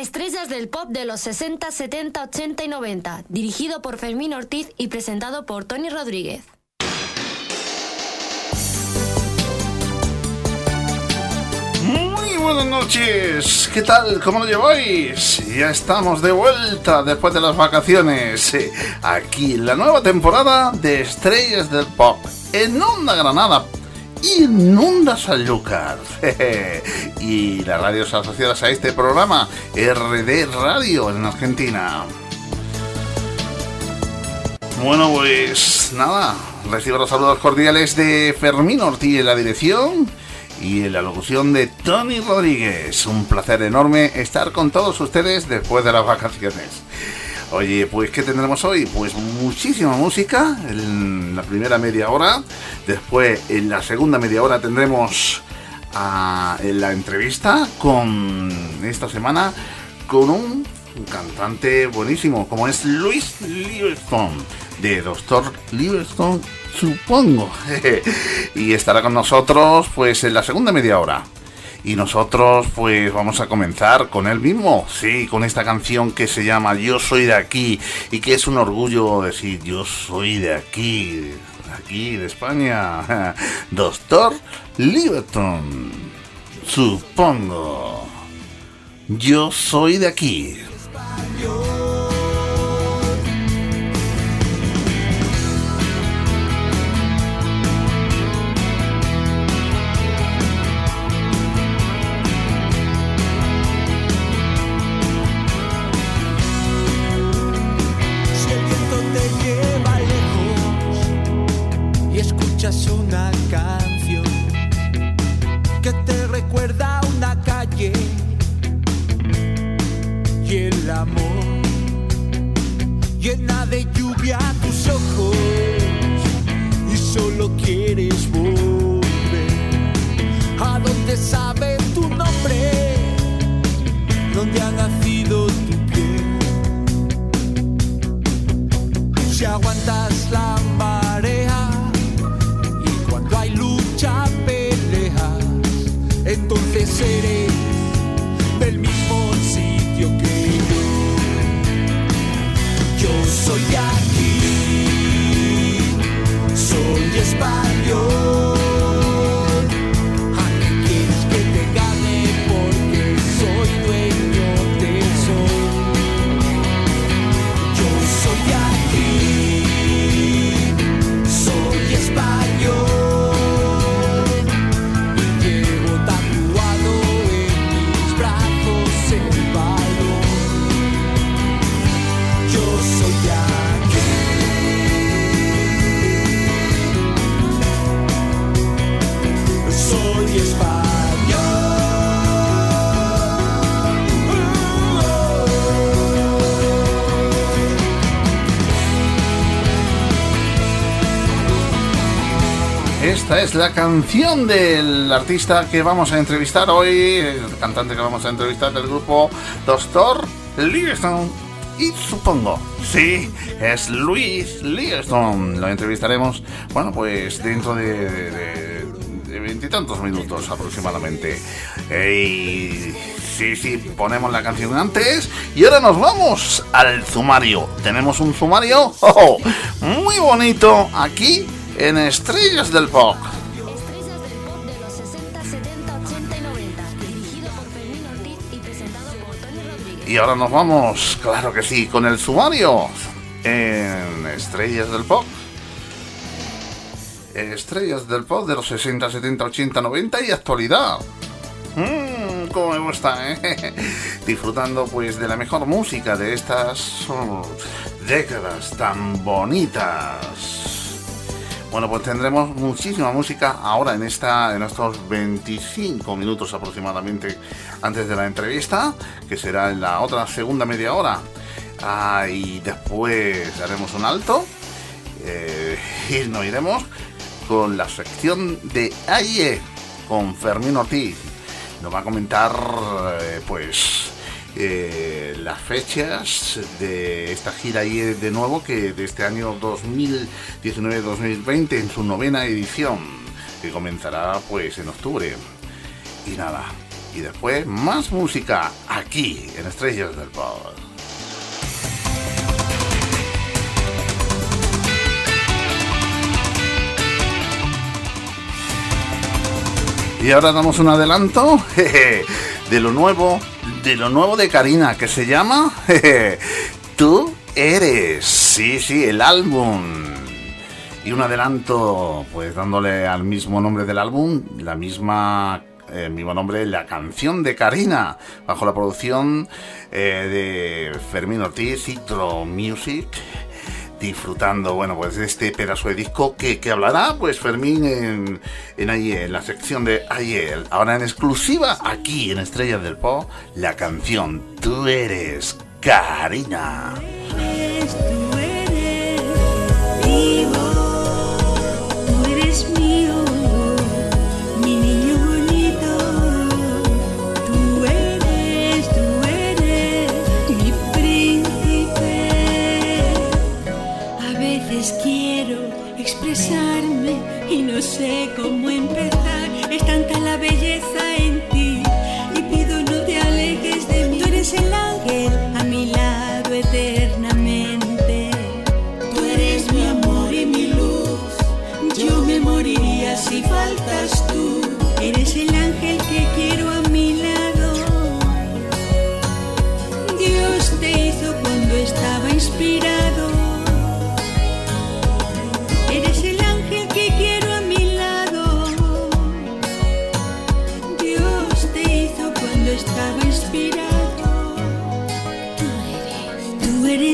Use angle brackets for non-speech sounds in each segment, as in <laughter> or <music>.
Estrellas del pop de los 60, 70, 80 y 90, dirigido por Fermín Ortiz y presentado por Tony Rodríguez. Muy buenas noches, ¿qué tal? ¿Cómo lo lleváis? Ya estamos de vuelta después de las vacaciones, aquí la nueva temporada de Estrellas del Pop, en Onda Granada en Onda Sanlúcar. <laughs> y las radios asociadas a este programa, RD Radio en Argentina. Bueno, pues nada, recibo los saludos cordiales de Fermín Ortiz en la dirección y en la locución de Tony Rodríguez. Un placer enorme estar con todos ustedes después de las vacaciones. Oye, pues ¿qué tendremos hoy? Pues muchísima música en la primera media hora. Después, en la segunda media hora tendremos a, en la entrevista con esta semana con un cantante buenísimo como es Luis Livingstone de Doctor Livingstone supongo <laughs> y estará con nosotros pues en la segunda media hora y nosotros pues vamos a comenzar con él mismo, sí, con esta canción que se llama Yo soy de aquí y que es un orgullo decir yo soy de aquí, de aquí de España. <laughs> Doctor Liberton, supongo. Yo soy de aquí. Es la canción del artista que vamos a entrevistar hoy, el cantante que vamos a entrevistar del grupo Doctor Livingstone. Y supongo, sí, es Luis Livingstone. Lo entrevistaremos, bueno, pues dentro de, veintitantos minutos aproximadamente. Sí, sí, ponemos la canción antes y ahora nos vamos al sumario. Tenemos un sumario <laughs> muy bonito aquí en Estrellas del Pop. Estrellas del pop de los 60, 70, 80 y 90, dirigido por Fermín Ortiz y presentado por Tony Rodríguez. Y ahora nos vamos, claro que sí, con el sumario en Estrellas del Pop. Estrellas del Pop de los 60, 70, 80, 90 y actualidad. Mmm, cómo me gusta, ¿eh? <laughs> Disfrutando pues de la mejor música de estas oh, décadas tan bonitas. Bueno, pues tendremos muchísima música ahora en esta en estos 25 minutos aproximadamente antes de la entrevista, que será en la otra segunda media hora. Ah, y después haremos un alto eh, <laughs> y nos iremos con la sección de AIE con Fermín Ortiz. Nos va a comentar eh, pues eh, las fechas de esta gira y de nuevo que de este año 2019-2020 en su novena edición que comenzará pues en octubre y nada y después más música aquí en Estrellas del Pop. Y ahora damos un adelanto <laughs> de lo nuevo, de lo nuevo de Karina, que se llama <laughs> Tú eres. Sí, sí, el álbum. Y un adelanto, pues dándole al mismo nombre del álbum, la misma eh, el mismo nombre, la canción de Karina, bajo la producción eh, de Fermín Ortiz, Citro Music disfrutando, bueno, pues de este pedazo de disco que, que hablará, pues Fermín en, en ahí, en la sección de ayer. Ahora en exclusiva, aquí en Estrellas del Pop, la canción Tú eres Karina. Y no sé cómo empezar. Es tanta la belleza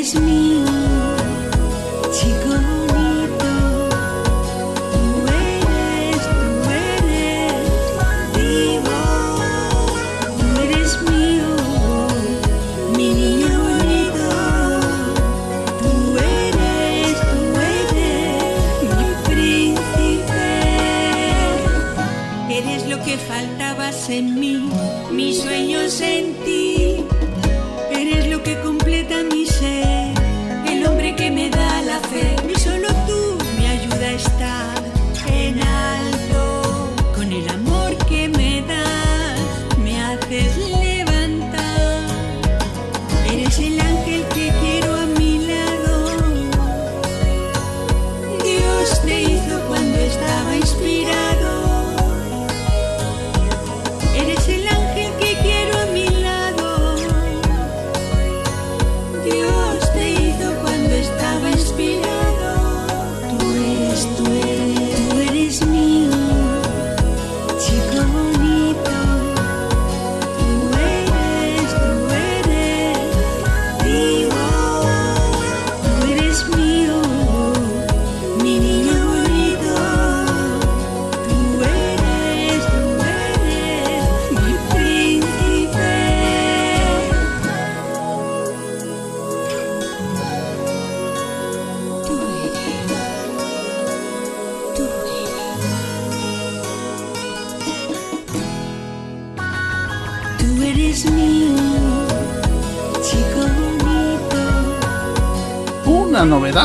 eres mío, chico bonito. Tú eres, tú eres vivo. Tú eres mío, mi niño bonito. Tú eres, tú eres mi príncipe. Eres lo que faltabas en mí,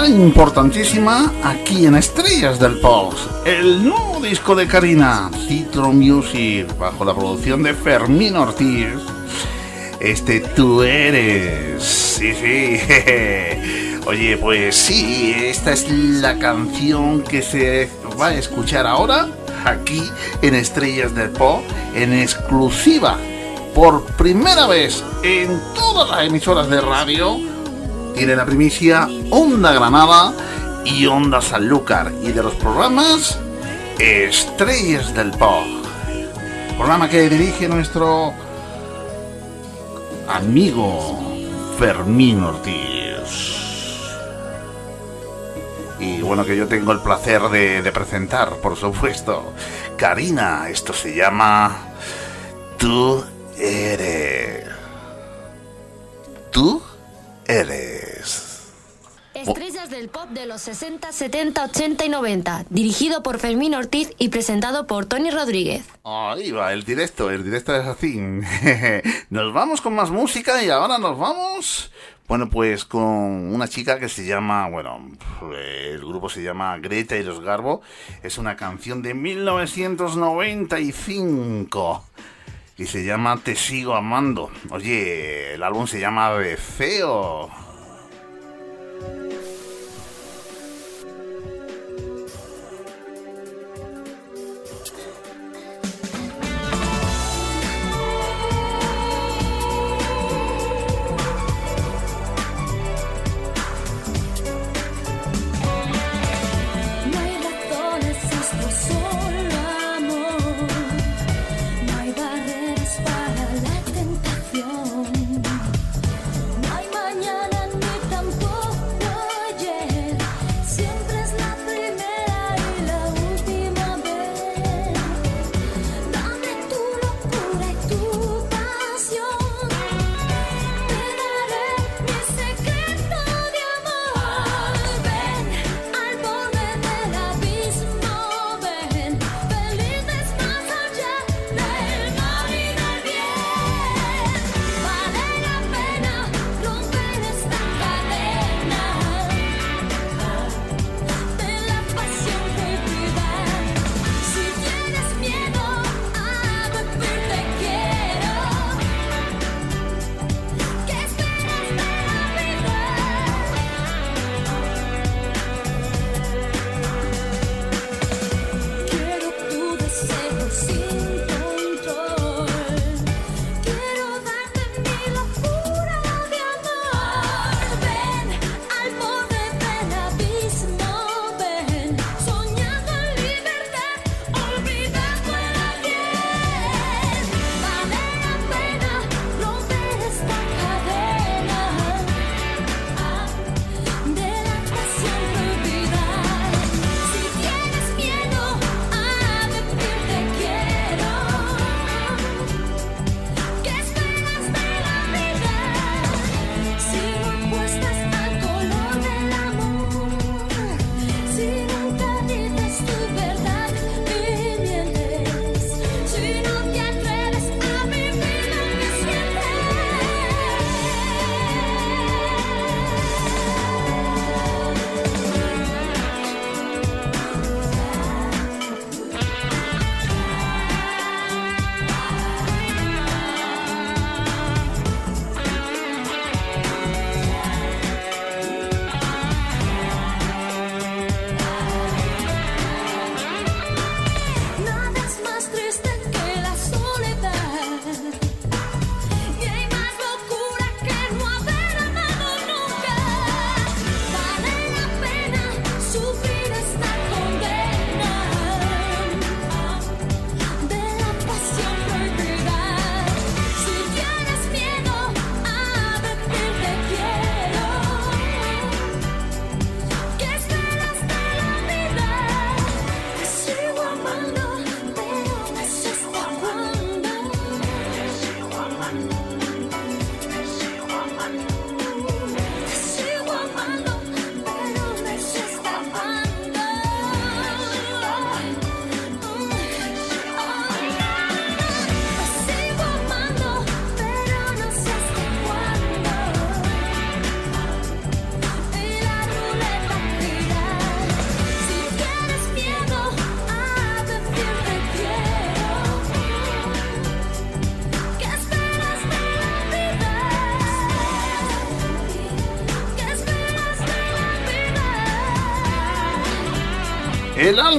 importantísima aquí en Estrellas del Pop. El nuevo disco de Karina, Citro Music, bajo la producción de Fermín Ortiz. Este tú eres. Sí, sí. <laughs> Oye, pues sí, esta es la canción que se va a escuchar ahora aquí en Estrellas del Pop en exclusiva por primera vez en todas las emisoras de radio tiene la primicia Onda Granada y Onda Sanlúcar y de los programas Estrellas del Pop. Programa que dirige nuestro amigo Fermín Ortiz. Y bueno, que yo tengo el placer de, de presentar, por supuesto. Karina, esto se llama Tú eres. de los 60, 70, 80 y 90, dirigido por Fermín Ortiz y presentado por Tony Rodríguez. Ahí va, el directo, el directo es <laughs> así. nos vamos con más música y ahora nos vamos, bueno, pues con una chica que se llama, bueno, el grupo se llama Greta y los Garbo. Es una canción de 1995 y se llama Te sigo amando. Oye, el álbum se llama Feo.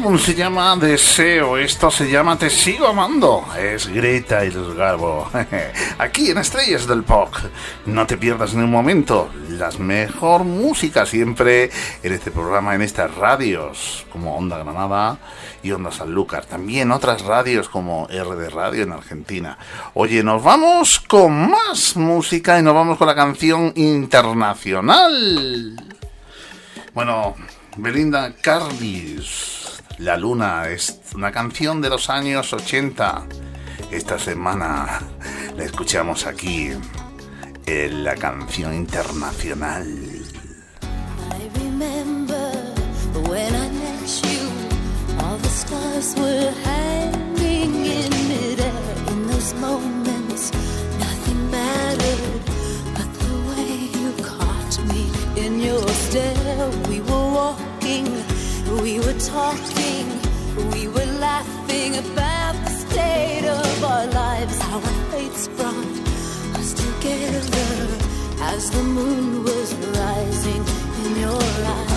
álbum se llama Deseo, esto se llama Te sigo amando. Es Greta y los Garbo. <laughs> Aquí en Estrellas del Pop. No te pierdas ni un momento. Las mejor música siempre en este programa, en estas radios como Onda Granada y Onda Sanlúcar. También otras radios como RD Radio en Argentina. Oye, nos vamos con más música y nos vamos con la canción internacional. Bueno, Belinda Carlis. La Luna es una canción de los años 80. Esta semana <laughs> la escuchamos aquí en la canción internacional. I remember when I met you, all the stars were hanging in midair. In those moments, nothing mattered but the way you caught me in your stare. We were walking. We were talking, we were laughing about the state of our lives, how our fates brought us together as the moon was rising in your eyes.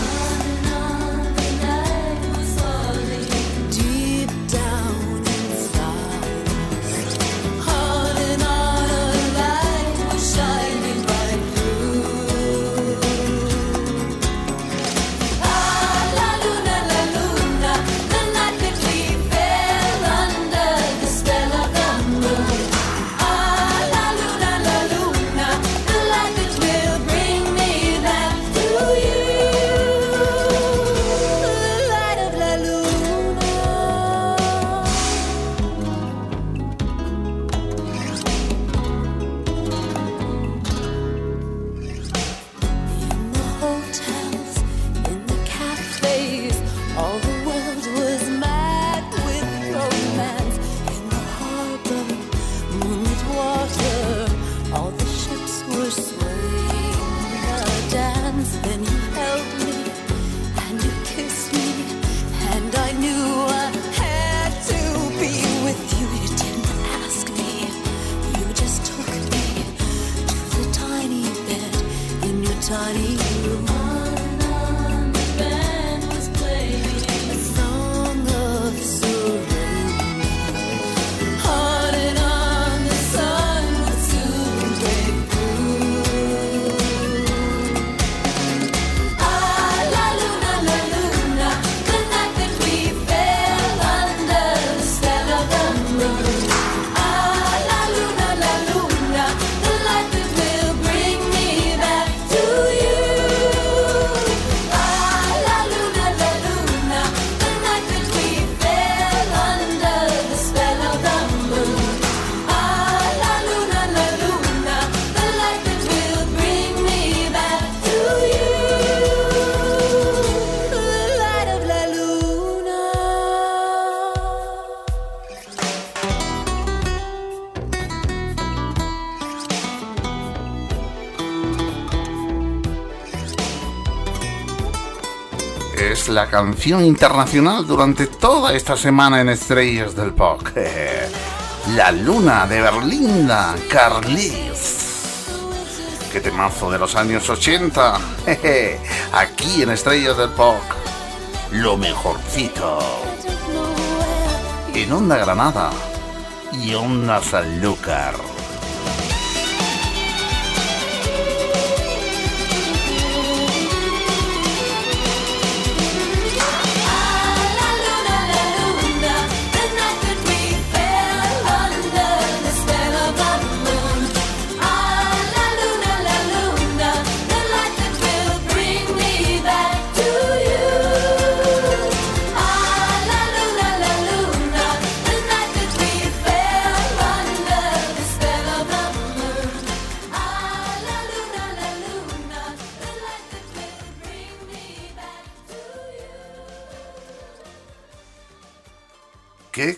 canción internacional durante toda esta semana en Estrellas del Pop. <laughs> la Luna de Berlinda, Carlis. Qué temazo de los años 80. <laughs> Aquí en Estrellas del Pop, lo mejorcito. En Onda Granada y Onda Sanlúcar.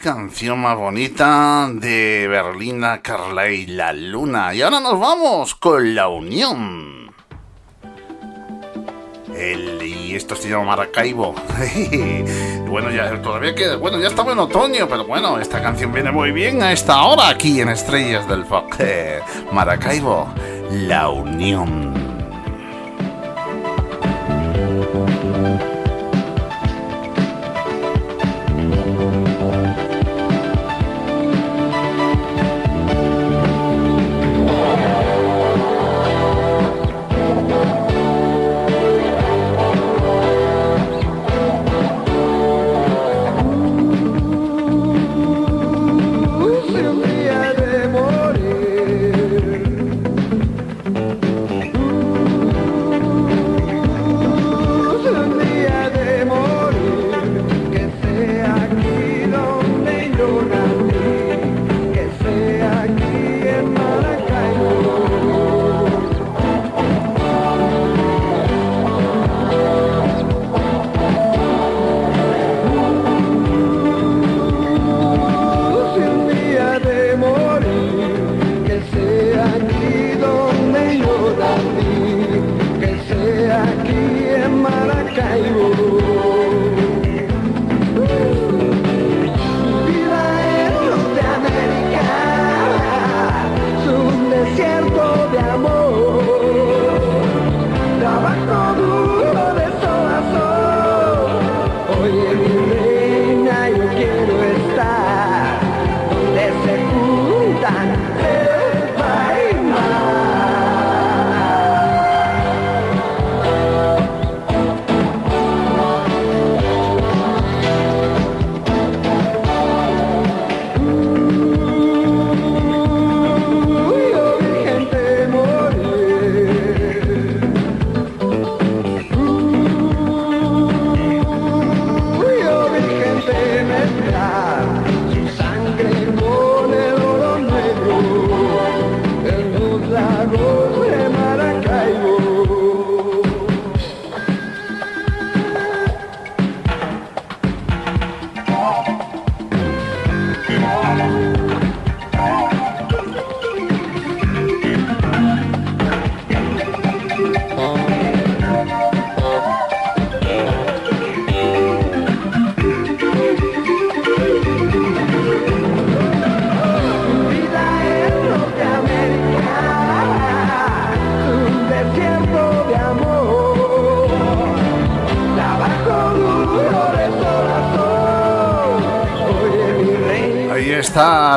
canción más bonita de Berlina, Carla y la Luna. Y ahora nos vamos con la Unión. Y esto se llama Maracaibo. <laughs> bueno, ya todavía queda. Bueno, ya estamos en otoño, pero bueno, esta canción viene muy bien a esta hora aquí en Estrellas del Fox. <laughs> Maracaibo, la Unión.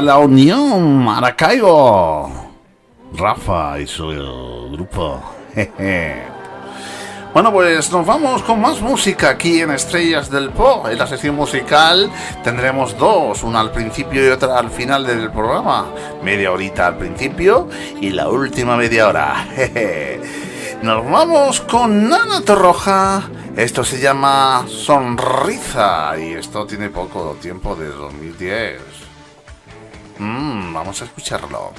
la Unión Maracaibo. Rafa y su grupo. Bueno, pues nos vamos con más música aquí en Estrellas del Pop. En la sesión musical tendremos dos, una al principio y otra al final del programa. Media horita al principio y la última media hora. <laughs> Nos vamos con Nana Torroja. Esto se llama Sonrisa y esto tiene poco tiempo de 2010. Vamos a escucharlo.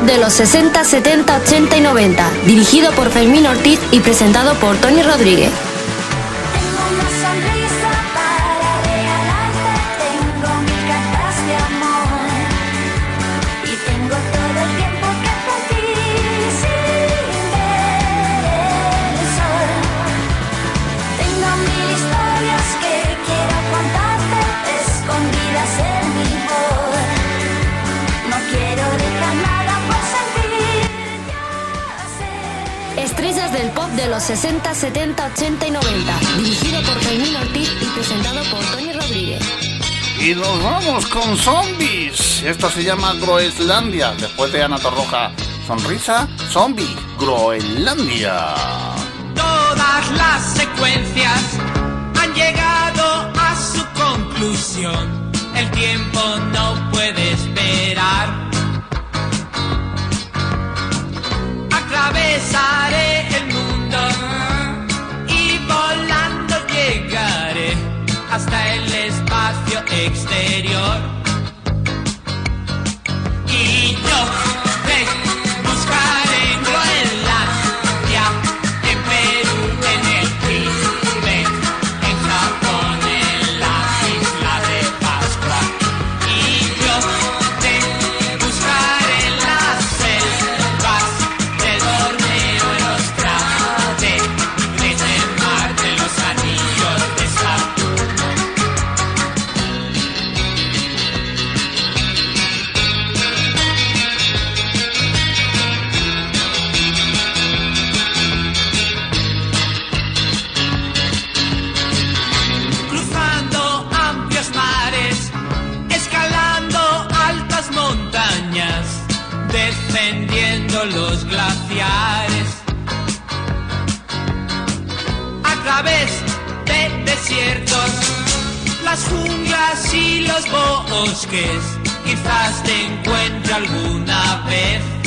pop de los 60, 70, 80 y 90, dirigido por Fermín Ortiz y presentado por Tony Rodríguez. 60, 70, 80 y 90. Dirigido por Fermín Ortiz y presentado por Tony Rodríguez. Y nos vamos con zombies. Esto se llama Groenlandia. Después de Ana Torroja, sonrisa, zombie, Groenlandia. Todas las secuencias han llegado a su conclusión. El tiempo no puede esperar. Atravesaré hasta el espacio exterior. Defendiendo los glaciares. A través de desiertos, las junglas y los bosques, quizás te encuentre alguna vez.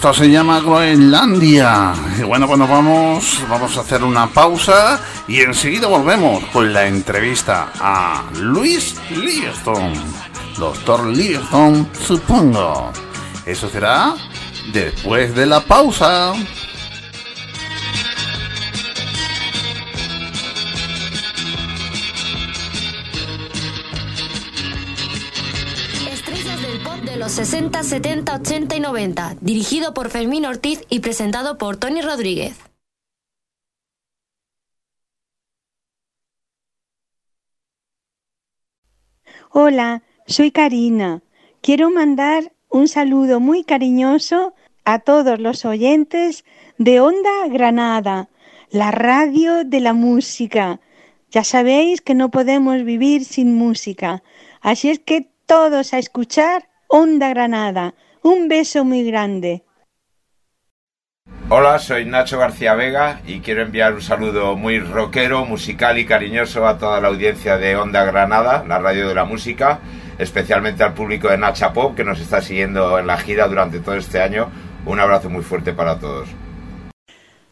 Esto se llama Groenlandia. Y bueno, nos vamos, vamos a hacer una pausa y enseguida volvemos con la entrevista a Luis Livingston. Doctor Livingston, supongo. Eso será después de la pausa. 60, 70, 80 y 90. Dirigido por Fermín Ortiz y presentado por Tony Rodríguez. Hola, soy Karina. Quiero mandar un saludo muy cariñoso a todos los oyentes de Onda Granada, la radio de la música. Ya sabéis que no podemos vivir sin música, así es que todos a escuchar Onda Granada. Un beso muy grande. Hola, soy Nacho García Vega y quiero enviar un saludo muy rockero, musical y cariñoso a toda la audiencia de Onda Granada, la radio de la música, especialmente al público de Nacha Pop que nos está siguiendo en la gira durante todo este año. Un abrazo muy fuerte para todos.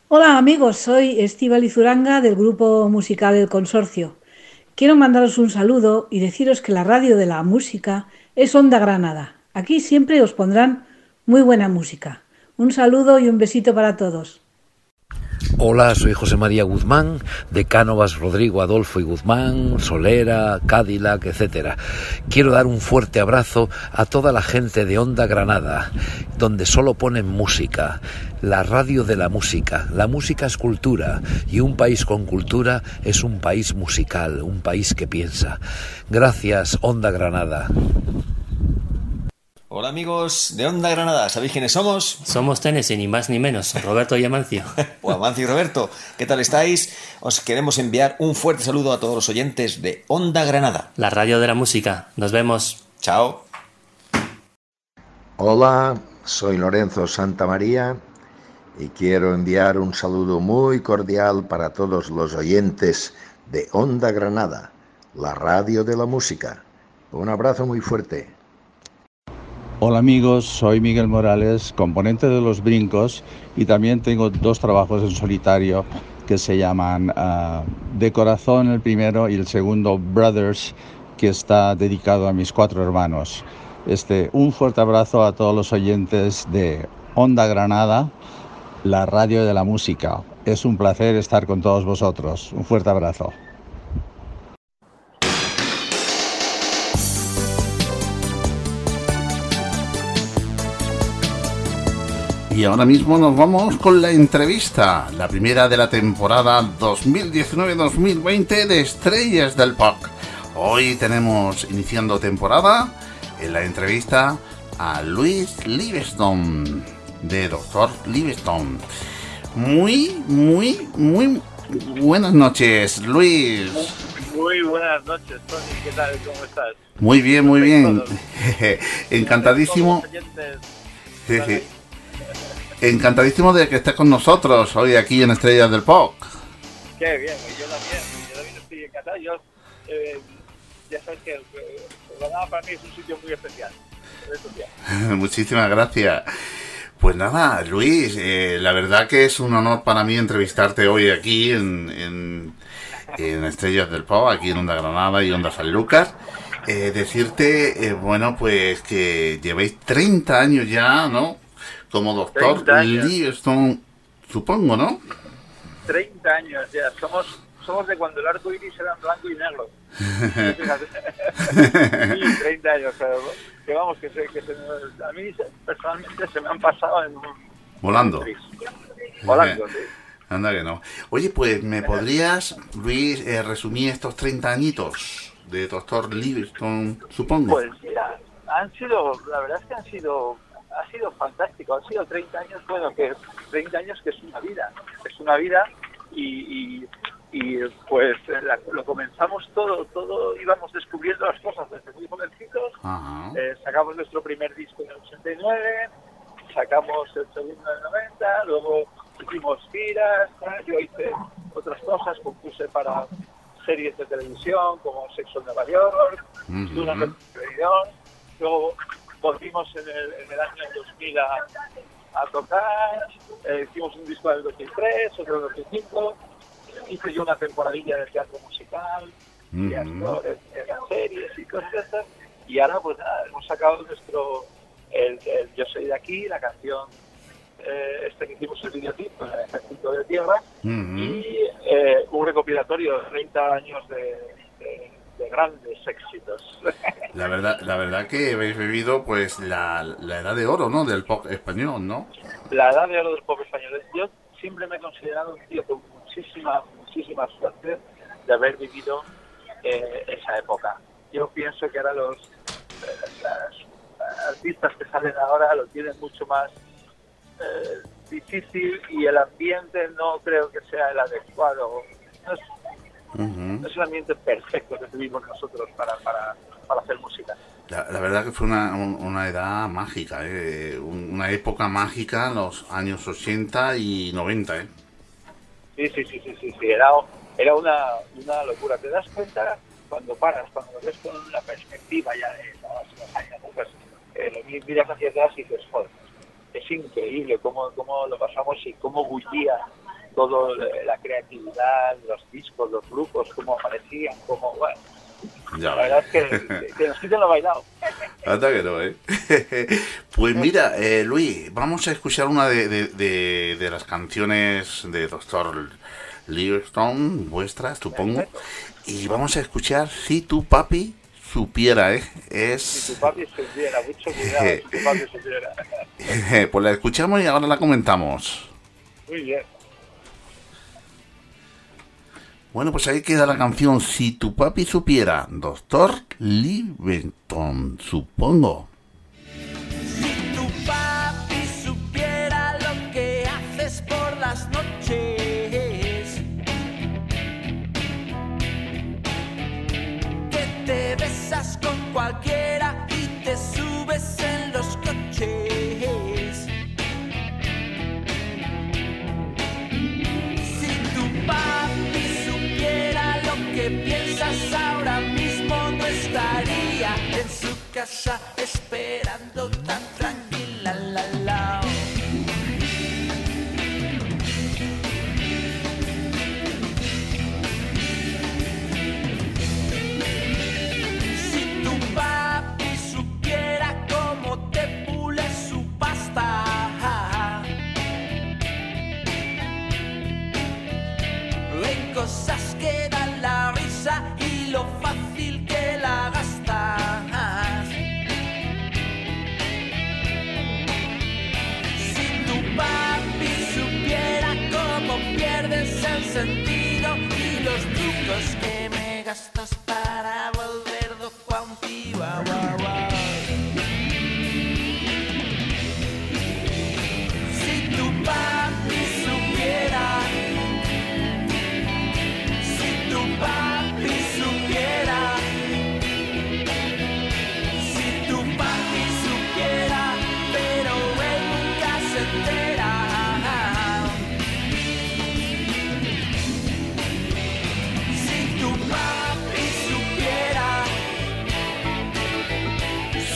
Hola amigos, soy Estíbal Zuranga del grupo musical El Consorcio. Quiero mandaros un saludo y deciros que la radio de la música es Onda Granada. Aquí siempre os pondrán muy buena música. Un saludo y un besito para todos. Hola, soy José María Guzmán, de Cánovas, Rodrigo, Adolfo y Guzmán, Solera, Cadillac, etc. Quiero dar un fuerte abrazo a toda la gente de Onda Granada, donde solo ponen música, la radio de la música. La música es cultura y un país con cultura es un país musical, un país que piensa. Gracias, Onda Granada. Hola amigos de Onda Granada, ¿sabéis quiénes somos? Somos Tennessee, ni más ni menos, Roberto y Amancio. <laughs> Pues Amancio y Roberto, ¿qué tal estáis? Os queremos enviar un fuerte saludo a todos los oyentes de Onda Granada. La radio de la música. Nos vemos. Chao. Hola, soy Lorenzo Santamaría y quiero enviar un saludo muy cordial para todos los oyentes de Onda Granada, la radio de la música. Un abrazo muy fuerte. Hola amigos, soy Miguel Morales, componente de Los Brincos y también tengo dos trabajos en solitario que se llaman ah, De Corazón el primero y el segundo Brothers que está dedicado a mis cuatro hermanos. Este, un fuerte abrazo a todos los oyentes de Onda Granada, la radio de la música. Es un placer estar con todos vosotros. Un fuerte abrazo. Y ahora mismo nos vamos con la entrevista, la primera de la temporada 2019-2020 de Estrellas del Pop. Hoy tenemos iniciando temporada en la entrevista a Luis Livingstone, de Doctor Livingstone. Muy, muy, muy buenas noches, Luis. Muy buenas noches, Tony. ¿Qué tal? ¿Cómo estás? Muy bien, muy bien. <laughs> Encantadísimo. Oyentes, Encantadísimo de que estés con nosotros hoy aquí en Estrellas del Pop. Qué bien, yo también. Yo también estoy encantado. Yo, eh, ya sabes que el programa para mí es un sitio muy especial. <laughs> Muchísimas gracias. Pues nada, Luis, eh, la verdad que es un honor para mí entrevistarte hoy aquí en, en, en Estrellas del Pop, aquí en Onda Granada y Onda San Lucas. Eh, decirte, eh, bueno, pues que llevéis 30 años ya, ¿no? Como doctor 30 años. Livingstone, supongo, ¿no? 30 años ya. Somos, somos de cuando el arco iris era en blanco y negro. <laughs> Sí, 30 años, pero que vamos, que, se, que se me- a mí personalmente se me han pasado en Volando. Volando, sí. Anda que no. Oye, pues, ¿me <laughs> podrías, Luis, eh, resumir estos 30 añitos de doctor Livingstone, supongo? Pues mira, han sido, la verdad es que han sido, ha sido fantástico, han sido 30 años, bueno, que 30 años que es una vida, es una vida y, y, y, pues la- lo comenzamos todo, todo íbamos descubriendo las cosas desde muy jovencitos, eh, sacamos nuestro primer disco en el 89, sacamos el segundo en el 90, luego hicimos giras, yo hice otras cosas, compuse para series de televisión como Sexo en Nueva York. Duna en televisión, luego volvimos en el, en el año 2000 a, a tocar, eh, hicimos un disco en el 2003, otro en el 2005, hice yo una temporadilla de teatro musical, y Ujú. actores, en las series y cosas de estas. Y ahora, pues nada, hemos sacado nuestro. El, el Yo soy de aquí, la canción eh, este que hicimos el videoclip, el Ejército de Tierra, y eh, un recopilatorio de 30 años de, de- de grandes éxitos. <laughs> La verdad, la verdad que habéis vivido pues la, la edad de oro, ¿no? Del pop español, ¿no? la edad de oro del pop español. Yo siempre me he considerado un tío con muchísima, muchísima suerte de haber vivido eh, esa época. Yo pienso que ahora los las artistas que salen ahora lo tienen mucho más eh, difícil y el ambiente no creo que sea el adecuado. No es, es un ambiente perfecto que tuvimos nosotros para, para, para hacer música. La, la verdad que fue una, un- una edad mágica, ¿eh? Un- una época mágica los años 80 y 90, ¿eh? Sí, sí, sí, sí, sí, sí. Era, era una, una locura. Te das cuenta cuando paras, cuando lo ves con una perspectiva ya de los años, pues eh, miras hacia atrás y dices, joder, es increíble cómo, cómo lo pasamos y cómo bullía todo la creatividad, los discos, los grupos, cómo aparecían, cómo, bueno, Ya la verdad es que, <laughs> que, nos quiten lo bailado. Hasta que no, ¿eh? <laughs> pues mira, eh, Luis, vamos a escuchar una de, de- de- de las canciones de Doctor Livingstone, vuestras, supongo. Y vamos a escuchar Si tu papi supiera, ¿eh? Es... Si tu papi supiera, mucho cuidado, si tu papi <laughs> supiera. pues la escuchamos y ahora la comentamos. Muy bien. Bueno, pues ahí queda la canción Si tu papi supiera, Doctor Livingstone, supongo. tu papi supiera lo que haces por las noches. Que te besas con cualquiera casa esperando sentido y los trucos que me gastas para volver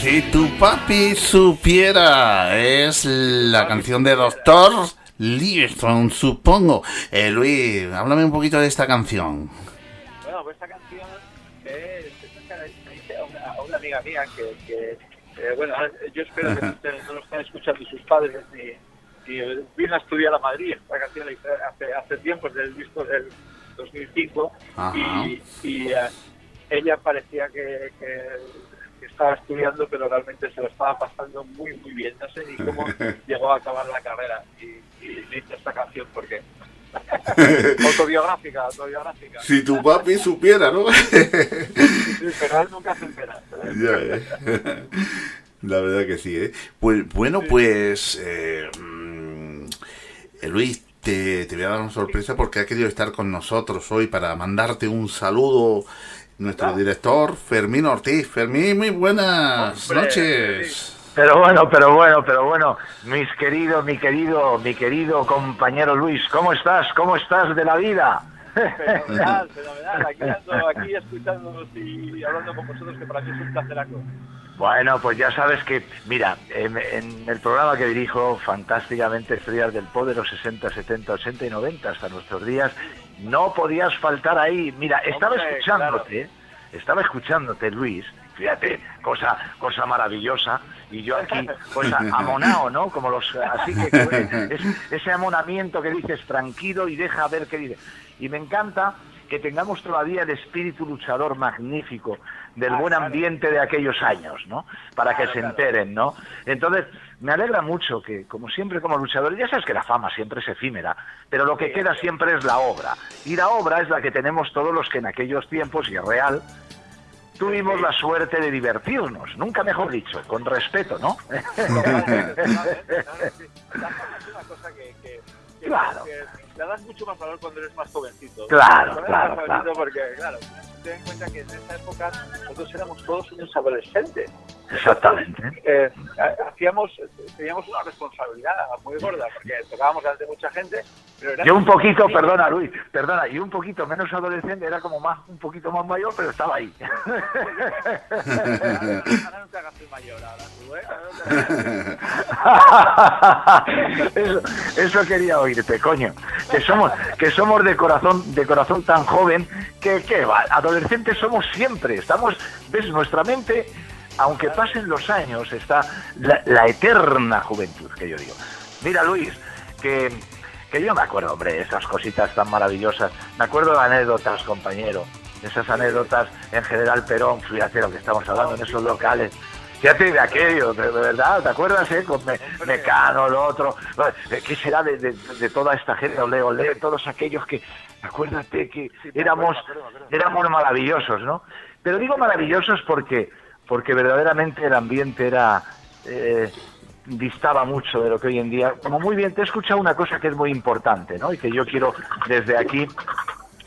Si tu papi supiera, es la canción de Doctor Livestrong, supongo. Eh, Luis, háblame un poquito de esta canción. Bueno, pues esta canción es, a, una, a una amiga mía que, que eh, bueno, yo espero que <laughs> ustedes no lo estén escuchando sus padres ni, ni vino a estudiar a Madrid. Esta canción hace, hace tiempo, del disco del 2005 Ajá. y, y, eh, ella parecía que estaba estudiando, pero realmente se lo estaba pasando muy, muy bien. No sé ni cómo <laughs> llegó a acabar la carrera y, y le hice esta canción porque <laughs> autobiográfica, autobiográfica. Si tu papi supiera, ¿no? Sí, pero él nunca se entera. Ya, eh. La verdad que sí, ¿eh? Pues bueno, pues eh, mm, eh, Luis, te, te voy a dar una sorpresa porque ha querido estar con nosotros hoy para mandarte un saludo nuestro director Fermín Ortiz. Fermín, muy buenas Hombre, noches. Pero bueno, pero bueno, pero bueno, mis queridos, mi querido, mi querido compañero Luis, ¿cómo estás? ¿Cómo estás de la vida? Fenomenal, fenomenal. Aquí ando, aquí escuchándonos y hablando con vosotros, que para mí es un placeraco. Bueno, pues ya sabes que, mira, en, en el programa que dirijo, fantásticamente Estrellas del Pop de los 60, 70, 80 y 90 hasta nuestros días, no podías faltar ahí. Mira, estaba Hombre, escuchándote, estaba escuchándote, Luis, fíjate, cosa, cosa maravillosa, y yo aquí, pues <laughs> amonao, ¿no? Como los, así que <laughs> es- ese amonamiento que dices tranquilo y deja ver qué dice. Y me encanta que tengamos todavía el espíritu luchador magnífico del buen ambiente de aquellos años, ¿no? Para que se enteren, ¿no? Entonces, me alegra mucho que, como siempre, como luchadores, ya sabes que la fama siempre es efímera, pero lo que queda siempre es la obra. Y la obra es la que tenemos todos los que en aquellos tiempos, y es real, tuvimos la suerte de divertirnos, nunca mejor dicho, con respeto, ¿no? <laughs> La fama es una cosa que, que, que- Claro. que le das mucho más valor cuando eres más jovencito. Claro, Cuando eres claro, más jovencito Porque, claro, ten en cuenta que en esa época nosotros éramos todos unos adolescentes. Exactamente. Eh, ha- hacíamos, teníamos una responsabilidad muy gorda, porque tocábamos delante de mucha gente, Yo un poquito, perdona Luis, perdona, y un poquito menos adolescente, era como más, un poquito más mayor, pero estaba ahí. Ahora no te hagas el mayor, ahora tú, ¿eh? Eso, eso quería oírte, coño. Que somos, que somos de corazón, de corazón tan joven que, que va, adolescentes somos siempre. Estamos, ves, nuestra mente, aunque pasen los años, está la, la eterna juventud, que yo digo. Mira, Luis, que, que yo me acuerdo, hombre, esas cositas tan maravillosas. Me acuerdo de anécdotas, compañero. Esas anécdotas en General Perón, fíjate lo que estamos hablando en esos locales. Fíjate de aquello, de, de verdad, ¿te acuerdas? Eh? Con Me- Mecano, lo otro. Eh, ¿Qué será de, de- de toda esta gente? Ole, ole, todos aquellos que, acuérdate que éramos, éramos maravillosos, ¿no? Pero digo maravillosos porque, porque verdaderamente el ambiente era, eh, distaba mucho de lo que hoy en día. Como muy bien, te he escuchado una cosa que es muy importante, ¿no? Y que yo quiero desde aquí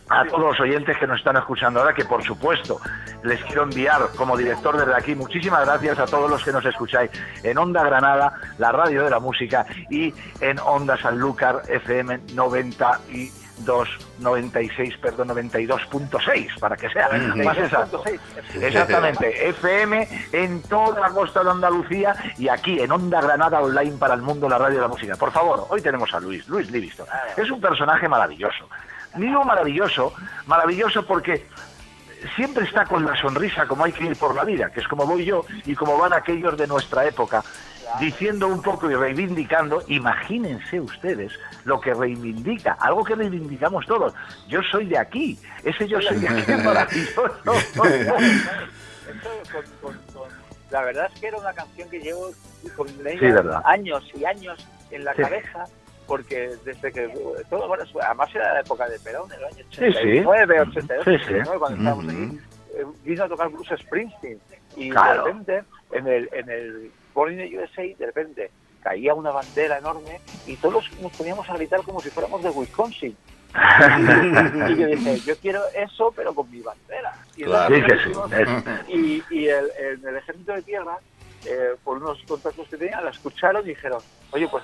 a todos los oyentes que nos están escuchando ahora, que por supuesto les quiero enviar como director desde aquí muchísimas gracias a todos los que nos escucháis en Onda Granada, la radio de la música, y en Onda Sanlúcar FM 92, 96, perdón, 92.6, para que sea más exacto. Exactamente, FM en toda la costa de Andalucía y aquí en Onda Granada Online para el mundo, la radio de la música. Por favor, hoy tenemos a Luis, Luis Livingston. Es un personaje maravilloso. Digo maravilloso, maravilloso porque siempre está con la sonrisa como hay que ir por la vida, que es como voy yo y como van aquellos de nuestra época, diciendo un poco y reivindicando, imagínense ustedes lo que reivindica, algo que reivindicamos todos. Yo soy de aquí, ese yo soy de aquí <laughs> con- con- con- la verdad es que era una canción que llevo con Sí, años y años en la Sí. cabeza, porque desde que todo, bueno, además era la época de Perón, en el año Sí, sí. 89, 88, Sí, sí. 89, cuando estábamos aquí, eh, vino a tocar Bruce Springsteen y Claro. de repente en el, en el Born in the USA, de repente caía una bandera enorme y todos nos poníamos a gritar como si fuéramos de Wisconsin. y yo dije, yo quiero eso, pero con mi bandera. Y Claro. Y, y el, en el ejército de tierra, eh, por unos contactos que tenían, la escucharon y dijeron, oye, pues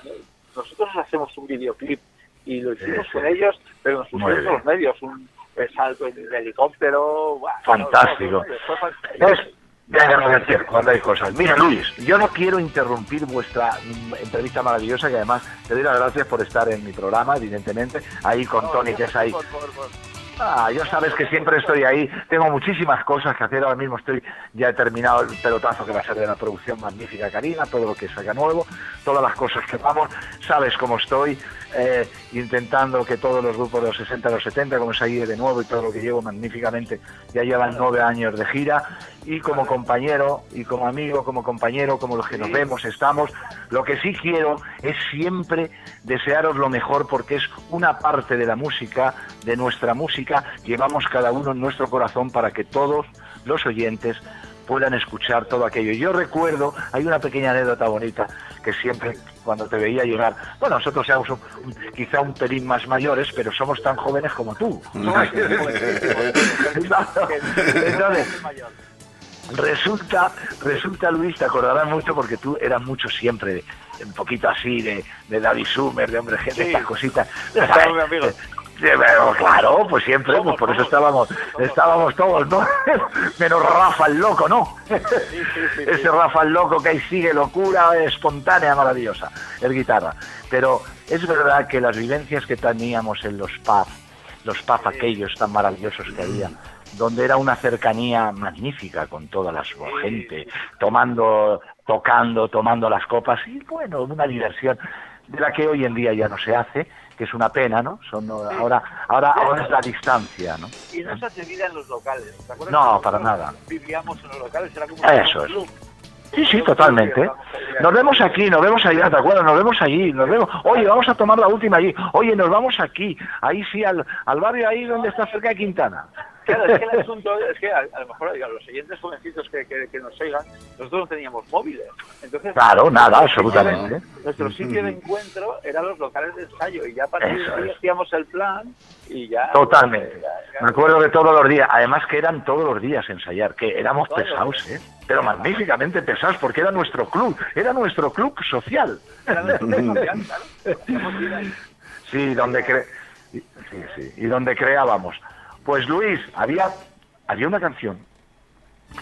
nosotros hacemos un videoclip. Y lo hicimos Sí, con sí. ellos, pero nos pusieron los medios, un salto en el helicóptero. Fantástico. No, no, no, fue fan- ¿Sabes? De agradecer cuando hay cosas. Mira, Luis, yo no quiero interrumpir vuestra mm, entrevista maravillosa, que además te doy las gracias por estar en mi programa, evidentemente, ahí con Tony, que es ahí. Ah, ya sabes que siempre estoy ahí. Tengo muchísimas cosas que hacer. Ahora mismo estoy ya he terminado el pelotazo que va a ser de la producción magnífica Karina, todo lo que salga nuevo, todas las cosas que vamos. Sabes cómo estoy eh, intentando que todos los grupos de los 60 a los 70, como es ahí de nuevo y todo lo que llevo magníficamente, ya llevan nueve años de gira. Y como compañero, y como amigo, como compañero, como los que nos vemos, estamos. Lo que sí quiero es siempre desearos lo mejor porque es una parte de la música, de nuestra música, llevamos cada uno en nuestro corazón para que todos los oyentes puedan escuchar todo aquello. Yo recuerdo, hay una pequeña anécdota bonita que siempre cuando te veía llegar, bueno, nosotros seamos un- quizá un pelín más mayores, pero somos tan jóvenes como tú. <laughs> Entonces, resulta, resulta Luis, te acordarás mucho porque tú eras mucho siempre un poquito así de, de David Summer, de hombre gente, Sí. estas cositas. Amigos. Pero claro, pues siempre, pues por eso estábamos, estábamos todos, ¿no? <laughs> Menos Rafa el loco, ¿no? Ese Rafa el loco que ahí sigue locura espontánea, maravillosa, el guitarra. Pero es verdad que las vivencias que teníamos en los pubs, los pubs aquellos tan maravillosos que había, donde era una cercanía magnífica con toda la gente, tomando, tocando, tomando las copas, y bueno, una diversión de la que hoy en día ya no se hace, que es una pena, ¿no? Son, ahora, ahora, ahora es la distancia, ¿no? Y no se hace vida en los locales. ¿te acuerdas? No, para nada. Vivíamos en los locales, era como Eso es. Sí, sí, totalmente. Nos vemos aquí, nos vemos allá, ¿te acuerdas? Nos vemos allí, nos vemos. Oye, vamos a tomar la última allí. Oye, nos vamos aquí. Ahí sí, al, al barrio ahí donde está cerca de Quintana. Claro, es que el asunto es que a, a lo mejor digo, los oyentes jovencitos que, que, que nos oigan, nosotros no teníamos móviles. Entonces, Claro, nada, absolutamente. Nuestro sitio de encuentro eran los locales de ensayo y ya a partir de ahí hacíamos el plan y ya... Totalmente. Me acuerdo de todos los días, además que eran todos los días ensayar, que éramos pesados, ¿eh? Pero magníficamente pesados, porque era nuestro club, era nuestro club social. <laughs> Sí, donde cre... sí, sí, y donde creábamos. Pues Luis, había, había una canción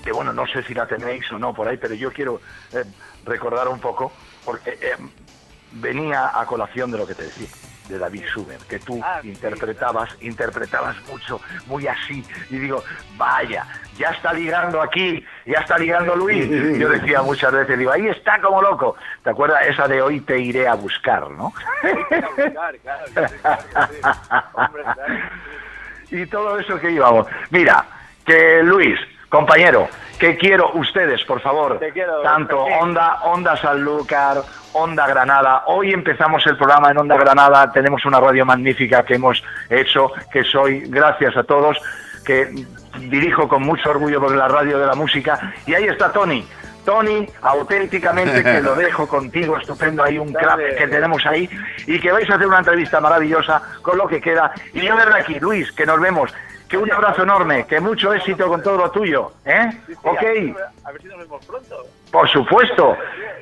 que bueno, no sé si la tenéis o no por ahí, pero yo quiero eh, recordar un poco, porque eh, venía a colación de lo que te decía, de David Sumer, que tú interpretabas, interpretabas mucho, muy así, y digo, vaya, ya está ligando aquí, ya está ligando Luis. Yo decía muchas veces, digo, ahí está como loco. ¿Te acuerdas esa de hoy te iré a buscar, no? Y todo eso que íbamos. Mira, que Luis, compañero, que quiero ustedes, por favor, quiero, tanto Joaquín. Onda, Onda Sanlúcar, Onda Granada. Hoy empezamos el programa en Onda Granada, tenemos una radio magnífica que hemos hecho, que soy, gracias a todos, que dirijo con mucho orgullo por la radio de la música. Y ahí está Tony. Tony, auténticamente que lo <laughs> dejo contigo, estupendo, hay un crack que tenemos ahí y que vais a hacer una entrevista maravillosa con lo que queda. Y yo desde aquí, Luis, que nos vemos, que un abrazo enorme, que mucho éxito con todo lo tuyo, ¿eh? Ok. A ver si nos vemos pronto. Por supuesto.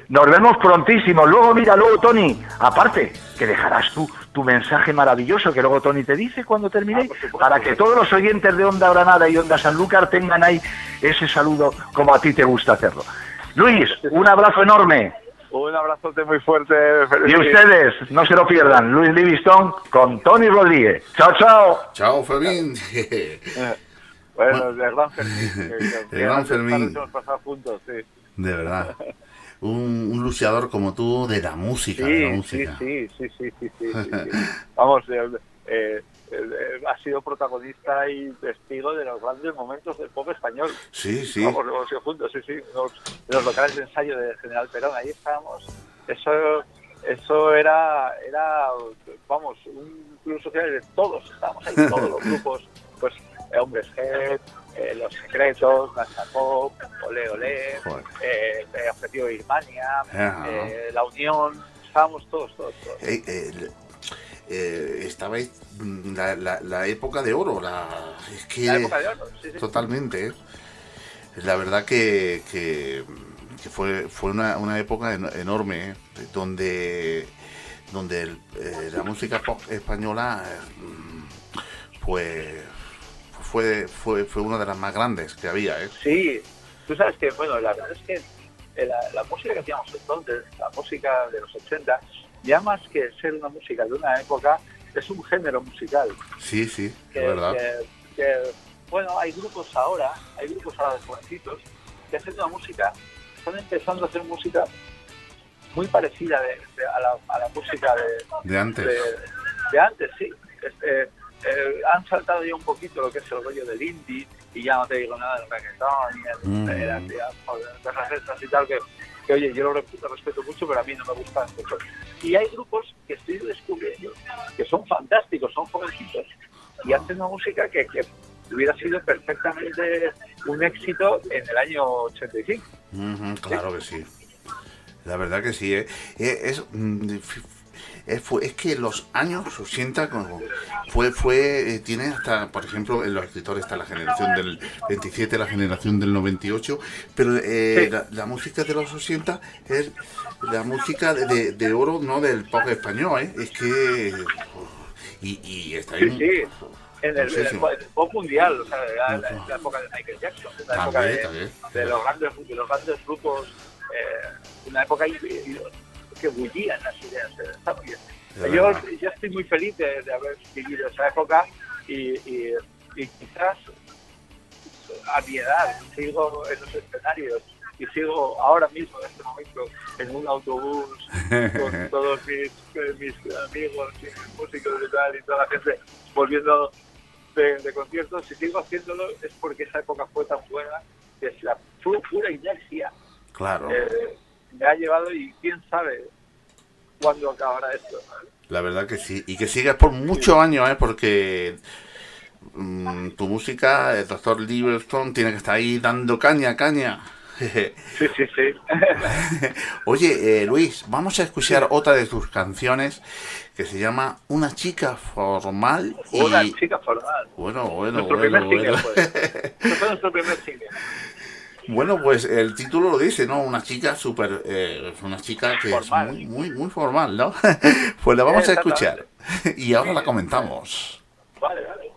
Nos vemos prontísimo. Luego, mira, luego, Tony, aparte, que dejarás tú tu mensaje maravilloso que luego Tony te dice cuando termine, para que todos los oyentes de Onda Granada y Onda Sanlúcar tengan ahí ese saludo como a ti te gusta hacerlo. Luis, un abrazo enorme. Un abrazote muy fuerte. Y ustedes, no se lo pierdan. Luis Livingstone con Tony Rodríguez. Chao, chao. Chao, Fermín. <laughs> Bueno, de gran Fermín. <laughs> De gran Fermín. Hemos pasado juntos, sí. De verdad. Un, un luchador como tú de la música, de la Sí, sí, música. sí, sí, sí, sí, sí, sí, sí. <laughs> Vamos, eh, eh, eh, ha sido protagonista y testigo de los grandes momentos del pop español. Sí, sí. Vamos, hemos sido juntos, sí, sí. Los, los locales de ensayo de General Perón, ahí estábamos. Eso eso era, era vamos, un club social de todos, estábamos ahí, todos los <laughs> grupos, pues eh, Hombres G, eh, Los Secretos, Gasta Pop, Ole Ole, eh, eh, Objetivo Birmania, eh, La Unión, estábamos todos, todos, todos. Eh, eh, estabais mm, la, la- la época de oro, la, es que La época de oro, sí, sí. totalmente. ¿eh? La verdad que, que, que fue, fue una, una época en- enorme, ¿eh? donde, donde el- eh, la música pop española mm, pues fue, fue, fue una de las más grandes que había. ¿eh? Sí, Tú sabes que, bueno, la verdad es que eh, la, la música que hacíamos entonces, la música de los 80, ya más que ser una música de una época, es un género musical. Sí, sí, que, es verdad. que- que, bueno, hay grupos ahora, hay grupos ahora de jovencitos que hacen una música, están empezando a hacer música muy parecida de- de- a, la, a la música de, De antes. de, de antes, sí. Este, eh, han saltado ya un poquito lo que es el rollo del indie y ya no te digo nada del reggaetón y el, Mm. joder, cosas estas y tal que, que, oye, yo lo respeto mucho, pero a mí no me gustan mucho. Y hay grupos que estoy descubriendo que son fantásticos, son jovencitos y hacen una música que, que hubiera sido perfectamente un éxito en el año 85. Ujú, claro que sí. La verdad que sí. ¿eh? Eh, Es, mm, f- es, fue- es que los años 80 como fue, fue eh, tiene hasta, por ejemplo, en los escritores está la generación del 27, la generación del 98, pero eh, Sí. la, la música de los 80 es la música de, de- oro, no del pop español, ¿eh? Es que... Y, y está ahí... Sí, sí. En el, en pop mundial, o sea, la, la- la época de Michael Jackson, la época de, también. de los grandes, de los grandes grupos, eh, una época que bullían las ideas. Está muy bien. Yo, yo estoy muy feliz de, de haber vivido esa época y, y, y quizás a mi edad sigo en los escenarios y sigo ahora mismo, en este momento, en un autobús con <laughs> todos mis, eh, mis amigos y mis músicos y tal, y toda la gente volviendo de, de conciertos. Si sigo haciéndolo es porque esa época fue tan buena que es la pu- pura inercia Claro. eh, me ha llevado y quién sabe cuándo acabará esto. La verdad que sí. Y que sigas por muchos años, ¿eh? Porque mm, tu música, el doctor Liverstone, tiene que estar ahí dando caña, caña. Sí, sí, sí. <laughs> Oye, eh, Luis, vamos a escuchar otra de tus canciones que se llama Una chica formal y... Una chica formal. Bueno, bueno, Nuestro bueno, primer single bueno. <laughs> Ese fue nuestro primer single. Bueno, pues el título lo dice, ¿no? Una chica súper... eh, una chica que Formal. es muy, muy, muy formal, ¿no? <laughs> pues la vamos a escuchar. y ahora la comentamos. Vale, vale.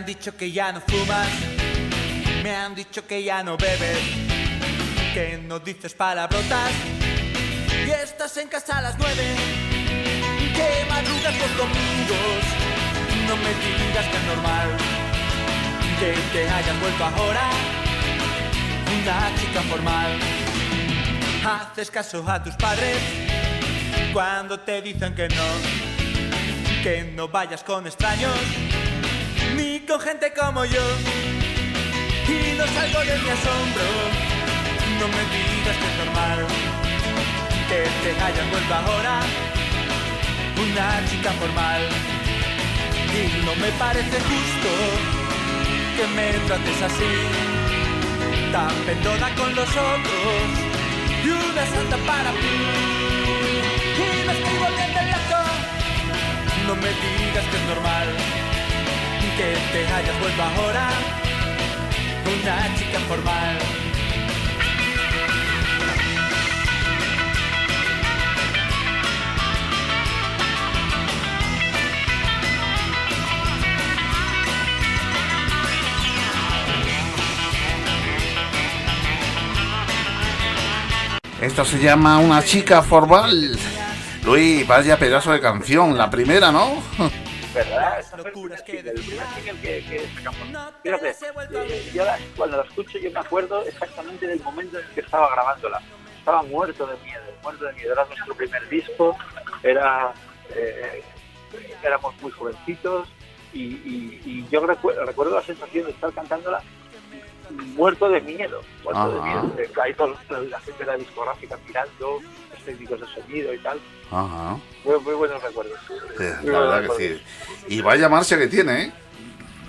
Han dicho que ya no fumas, me han dicho que ya no bebes, que no dices palabrotas y estás en casa a las nueve, que madrugas los domingos. No me digas que es normal que te hayas vuelto ahora una chica formal. Haces caso a tus padres cuando te dicen que no, que no vayas con extraños ni con gente como yo. Y no salgo de mi asombro, no me digas que es normal que te hayas vuelto ahora una chica formal. Y no me parece justo que me trates así, tan pendona con los otros y una santa para mí. Y me estoy volviendo loco, no me digas que es normal que te hayas vuelto ahora una chica formal. Esto se llama Una chica formal. Luis, vaya pedazo de canción, la primera, ¿no? <laughs> ¿Verdad? Esa fue el primer single, el primer single que, que sacamos. Fíjate, eh, yo la- cuando la escucho yo me acuerdo exactamente del momento en el que estaba grabándola. Estaba muerto de miedo, muerto de miedo. Era nuestro primer disco, era, eh, éramos muy jovencitos y, y- y yo recuerdo, recuerdo la sensación de estar cantándola muerto de miedo, muerto de Ajá. miedo. De- Ahí toda la gente de la discográfica mirando, los técnicos de sonido y tal. Ajá. Muy, muy buenos recuerdos. Sí, la verdad que sí. Y vaya marcha que tiene, ¿eh?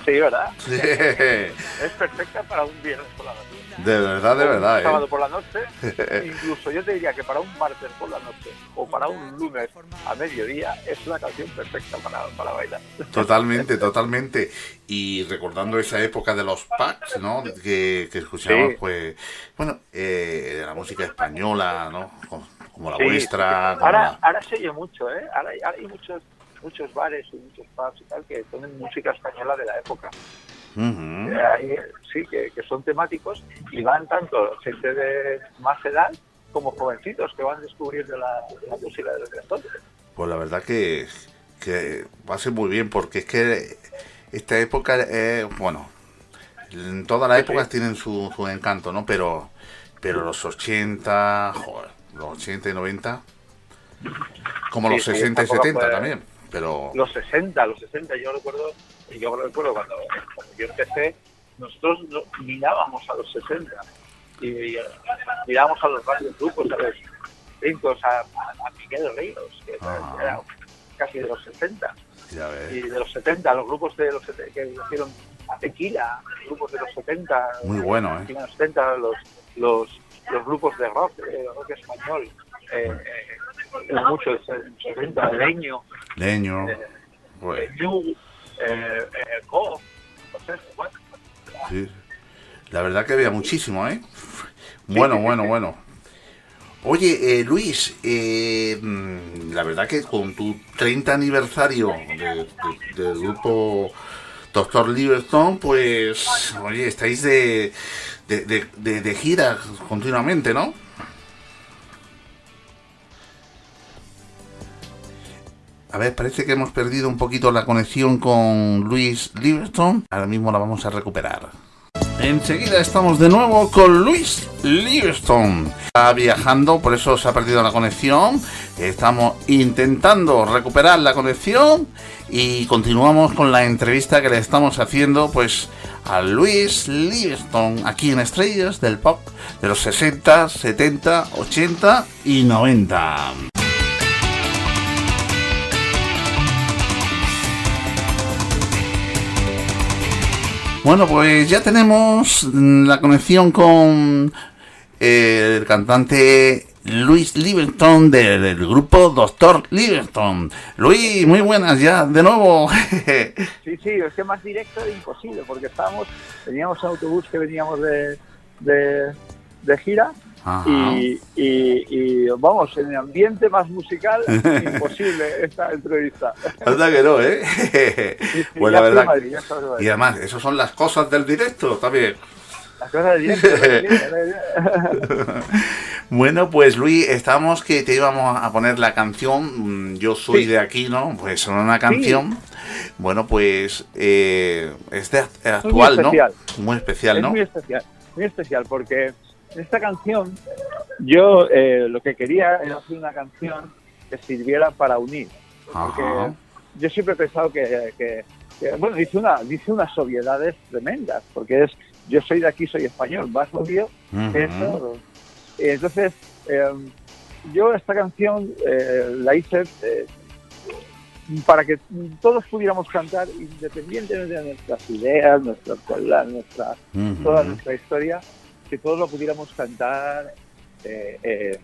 Sí, ¿verdad? Sí. <laughs> Es perfecta para un viernes por la noche. De verdad, de verdad, Un sábado ¿eh? por la noche. <laughs> Incluso yo te diría que para un martes por la noche o para un lunes a mediodía es una canción perfecta para, para bailar. Totalmente, totalmente. Y recordando esa época de los packs, ¿no? Que, que escuchábamos, Sí. pues, bueno, eh, de la música española, ¿no? Como la Sí, vuestra. como Ahora, la- ahora se oye mucho, ¿eh? Ahora, hay- ahora hay muchos muchos bares y muchos pubs y tal que ponen música española de la época. Eh, sí, que, que son temáticos y van tanto gente de más edad como jovencitos que van descubriendo la, la música de los entonces. Pues la verdad que, que va a ser muy bien, porque es que esta época, eh, bueno, en todas las épocas tienen su, su encanto, ¿no? Pero, pero los 80, joder, los 80 y 90, como Sí, los sí, 60 y tampoco 70 fue- también, pero... Los 60, los 60, yo recuerdo, yo recuerdo cuando, cuando yo empecé, nosotros no- mirábamos a los 60 y, y, eh, mirábamos a los varios grupos, a los brincos, a, a, a Miguel Ríos, que Ajá. era casi de los 60, Ya ves. y de los 70, los grupos de los 70 que hicieron a Tequila, los grupos de los 70, Muy bueno, ¿eh? los 70, los, los, los grupos de rock, eh, rock español, eh, eh, mucho, el 70, el Leño, Leño, eh, pues, Yu, eh, eh, Go, bueno, sí. La verdad que había muchísimo, ¿eh? Bueno, bueno, bueno. Oye, eh, Luis, eh, mm, la verdad que con tu 30 aniversario de- de- del grupo Doctor Liverstone, pues, oye, estáis de, de, de- gira continuamente, ¿no? A ver, parece que hemos perdido un poquito la conexión con Luis Liverstone. Ahora mismo la vamos a recuperar. Enseguida estamos de nuevo con Luis Liverstone. Está viajando, por eso se ha perdido la conexión. Estamos intentando recuperar la conexión y continuamos con la entrevista que le estamos haciendo pues a Luis Liverstone aquí en Estrellas del Pop de los 60, 70, 80 y 90. Bueno, pues ya tenemos la conexión con eh, el cantante Luis Liverton del, grupo Doctor Liverton. Luis, muy buenas ya, de nuevo. <laughs> Sí, sí, es que más directo era imposible, porque estábamos, teníamos autobús que veníamos de, de, gira. Y, y, y, vamos, en el ambiente más musical, <laughs> imposible esta entrevista. ¿Verdad que no, eh? Pues la verdad. Madrid. Y además, esas son las cosas del directo también. Las cosas de directo. ¿no? <laughs> Bueno, pues Luis, estamos que te íbamos a poner la canción. mm, Yo soy Sí. de aquí, ¿no? Pues son una canción. Bueno, pues eh, es de act- actual, ¿no? especial. Muy especial, es ¿no? muy especial, muy especial, porque esta canción yo eh, lo que quería era hacer una canción que sirviera para unir. Porque Ajá. yo siempre he pensado que, que- que, bueno, dice, una, dice unas obviedades tremendas, porque es, yo soy de aquí, soy español, más obvio que Ujú. eso. Y entonces, eh, yo esta canción eh, la hice eh, para que todos pudiéramos cantar independientemente de nuestras ideas, nuestra nuestra, toda nuestra historia, que todos lo pudiéramos cantar eh, eh,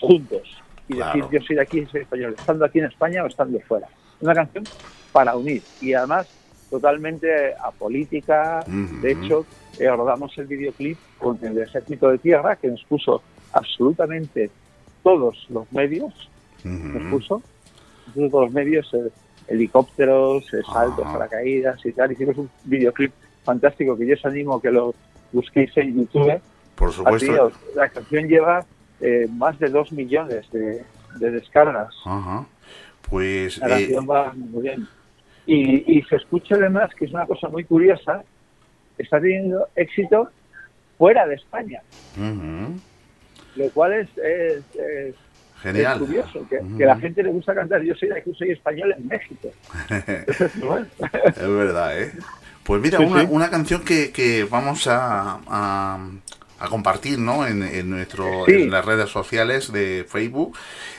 juntos y Claro. decir yo soy de aquí, soy español, estando aquí en España o estando fuera. Una canción para unir y además totalmente apolítica. Ujú. De hecho, eh, rodamos el videoclip con el Ejército de Tierra que nos puso absolutamente todos los medios, nos puso todos los medios, eh, helicópteros, eh, saltos, Ajá. paracaídas y tal. Hicimos un videoclip fantástico que yo os animo a que lo busquéis en YouTube. Por supuesto. La canción lleva eh, más de dos millones de, de descargas. Ajá. Pues La eh, canción va muy bien. Y, y se escucha además, que es una cosa muy curiosa, está teniendo éxito fuera de España, ujú. lo cual es, es- es- genial. es curioso, que, que la gente le gusta cantar. Yo soy de aquí, soy español en México. <laughs> <laughs> Es verdad, ¿eh? Pues mira, Sí, una, sí. una canción que, que vamos a, a, a compartir, ¿no? En, en nuestro, Sí. en las redes sociales de Facebook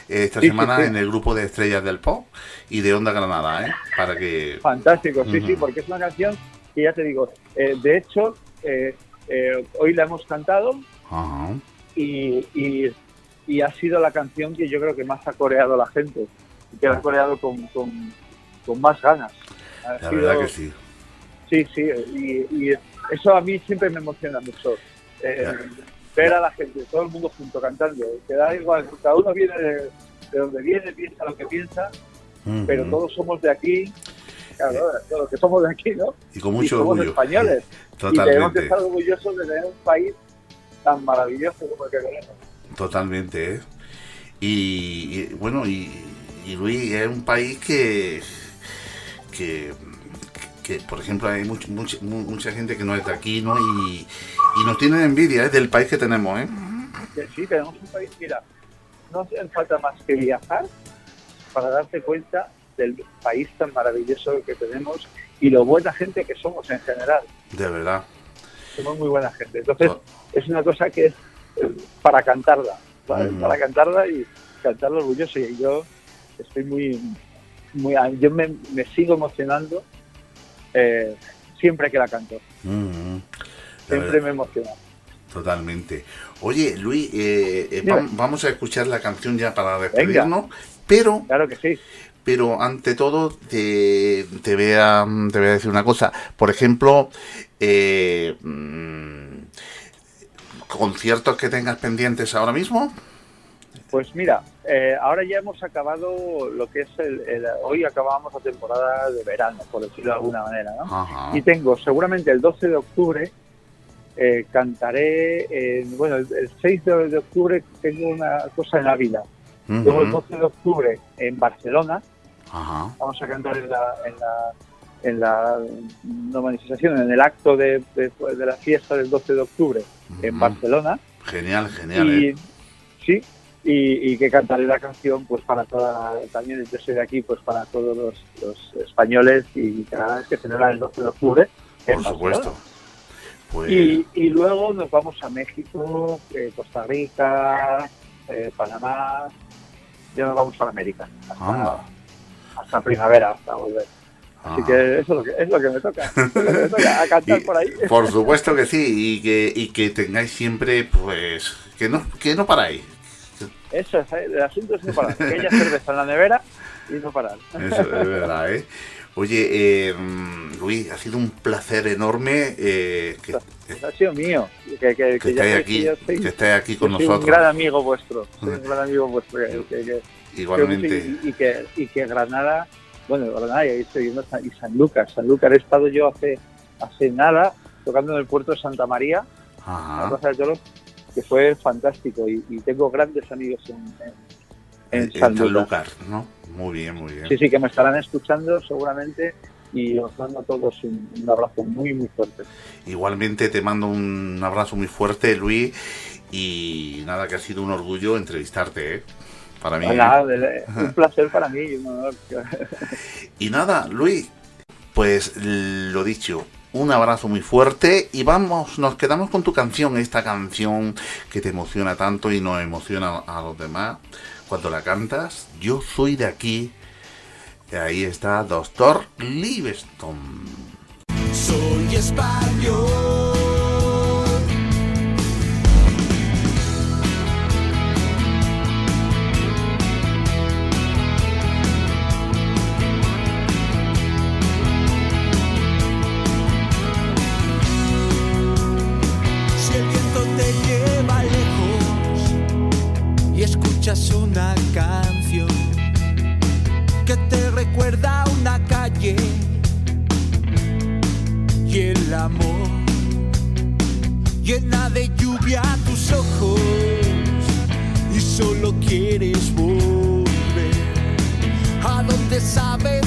eh, esta semana en el grupo de estrellas del pop y de Onda Granada, ¿eh? Para que Fantástico, sí, sí, porque es una canción que ya te digo, eh, de hecho, eh, eh, hoy la hemos cantado y, y, y ha sido la canción que yo creo que más ha coreado la gente, y que la ha coreado con, con, con más ganas. Ha La sido- verdad que sí. Sí, sí, y, y eso a mí siempre me emociona mucho. eh, ver a la gente, todo el mundo junto cantando, que da igual, cada uno viene de, de donde viene, piensa lo que piensa, pero todos somos de aquí, claro, todos los que somos de aquí, ¿no? Y con mucho somos orgullo. españoles. Y tenemos que Totalmente. estar orgullosos de tener un país tan maravilloso como el que tenemos. Totalmente, ¿eh? Y, y, bueno, y, y Luis es un país que, que, que, por ejemplo, hay much- much- mu- mucha gente que no es de aquí, ¿no? Y, y nos tienen envidia ¿eh? del país que tenemos, ¿eh? Sí, tenemos un país, mira, no hace falta más que viajar para darte cuenta del país tan maravilloso que tenemos y lo buena gente que somos en general. De verdad. Somos muy buena gente. Entonces, es una cosa que es eh, para cantarla, para cantarla y cantarla orgulloso. Y yo estoy muy, muy yo me, me sigo emocionando eh, siempre que la canto. Mm, la Siempre verdad, me emociona. Totalmente. Oye, Luis, eh, eh, vamos a escuchar la canción ya para despedirnos, pero... Claro que sí. Pero ante todo, te, te, voy, a, te voy a decir una cosa. Por ejemplo, eh, mm, conciertos que tengas pendientes ahora mismo. Pues mira, eh, ahora ya hemos acabado lo que es el, el- hoy acabamos la temporada de verano, por decirlo de alguna manera, ¿no? Ajá. Y tengo seguramente el 12 de octubre eh, cantaré, en- bueno, el, el 6 de, de octubre tengo una cosa en Ávila. Ujú. Luego el 12 de octubre en Barcelona Ajá. vamos a cantar en la, en la, en la no manifestación, en el acto de, de- de la fiesta del 12 de octubre en Barcelona. Genial, genial. y, ¿eh? Sí, y, y que cantaré la canción pues para toda, también yo soy de aquí, pues para todos los, los españoles y canadienses que celebran el 12 de octubre. Por supuesto. Pues, Y, y luego nos vamos a México, eh, Costa Rica, eh, Panamá, ya nos vamos para América, hasta, primavera, hasta volver. Así Ajá. que eso es lo que, es lo que me toca, es lo que me toca, a cantar <laughs> por ahí. Por supuesto que sí, y que, y que tengáis siempre, pues, que no, que no paráis. Eso es, eh, el asunto es no parar, que haya cerveza en la nevera y no parar. Eso es verdad, ¿eh? Oye, eh, mm, Luis, ha sido un placer enorme eh, que, ha sido mío, que, que, que estéis sé aquí, yo soy- que estéis aquí con nosotros. un gran amigo vuestro, soy un gran amigo vuestro. que- que- que- Igualmente. que- y, que, y que Granada, bueno, Granada, y ahí estoy viendo, y San Lucas, San Lucas, he estado yo hace, hace nada tocando en el puerto de Santa María, en la Ajá. Plaza de Toros, que fue fantástico y, y tengo grandes amigos en, en, en En San Lucas. ¿no? Muy bien, muy bien. Sí, sí, que me estarán escuchando seguramente y os mando a todos un, un abrazo muy, muy fuerte. Igualmente te mando un abrazo muy fuerte, Luis, y nada, que ha sido un orgullo entrevistarte, ¿eh? Para mí. ¿eh? Nada, <laughs> un placer para mí y un honor. Y nada, Luis, pues lo dicho, un abrazo muy fuerte y vamos, nos quedamos con tu canción, esta canción que te emociona tanto y nos emociona a los demás cuando la cantas. Yo soy de aquí. Ahí está Doctor Livingstone. Soy español. Amor. Llena de lluvia tus ojos. Y solo quieres volver. A donde sabe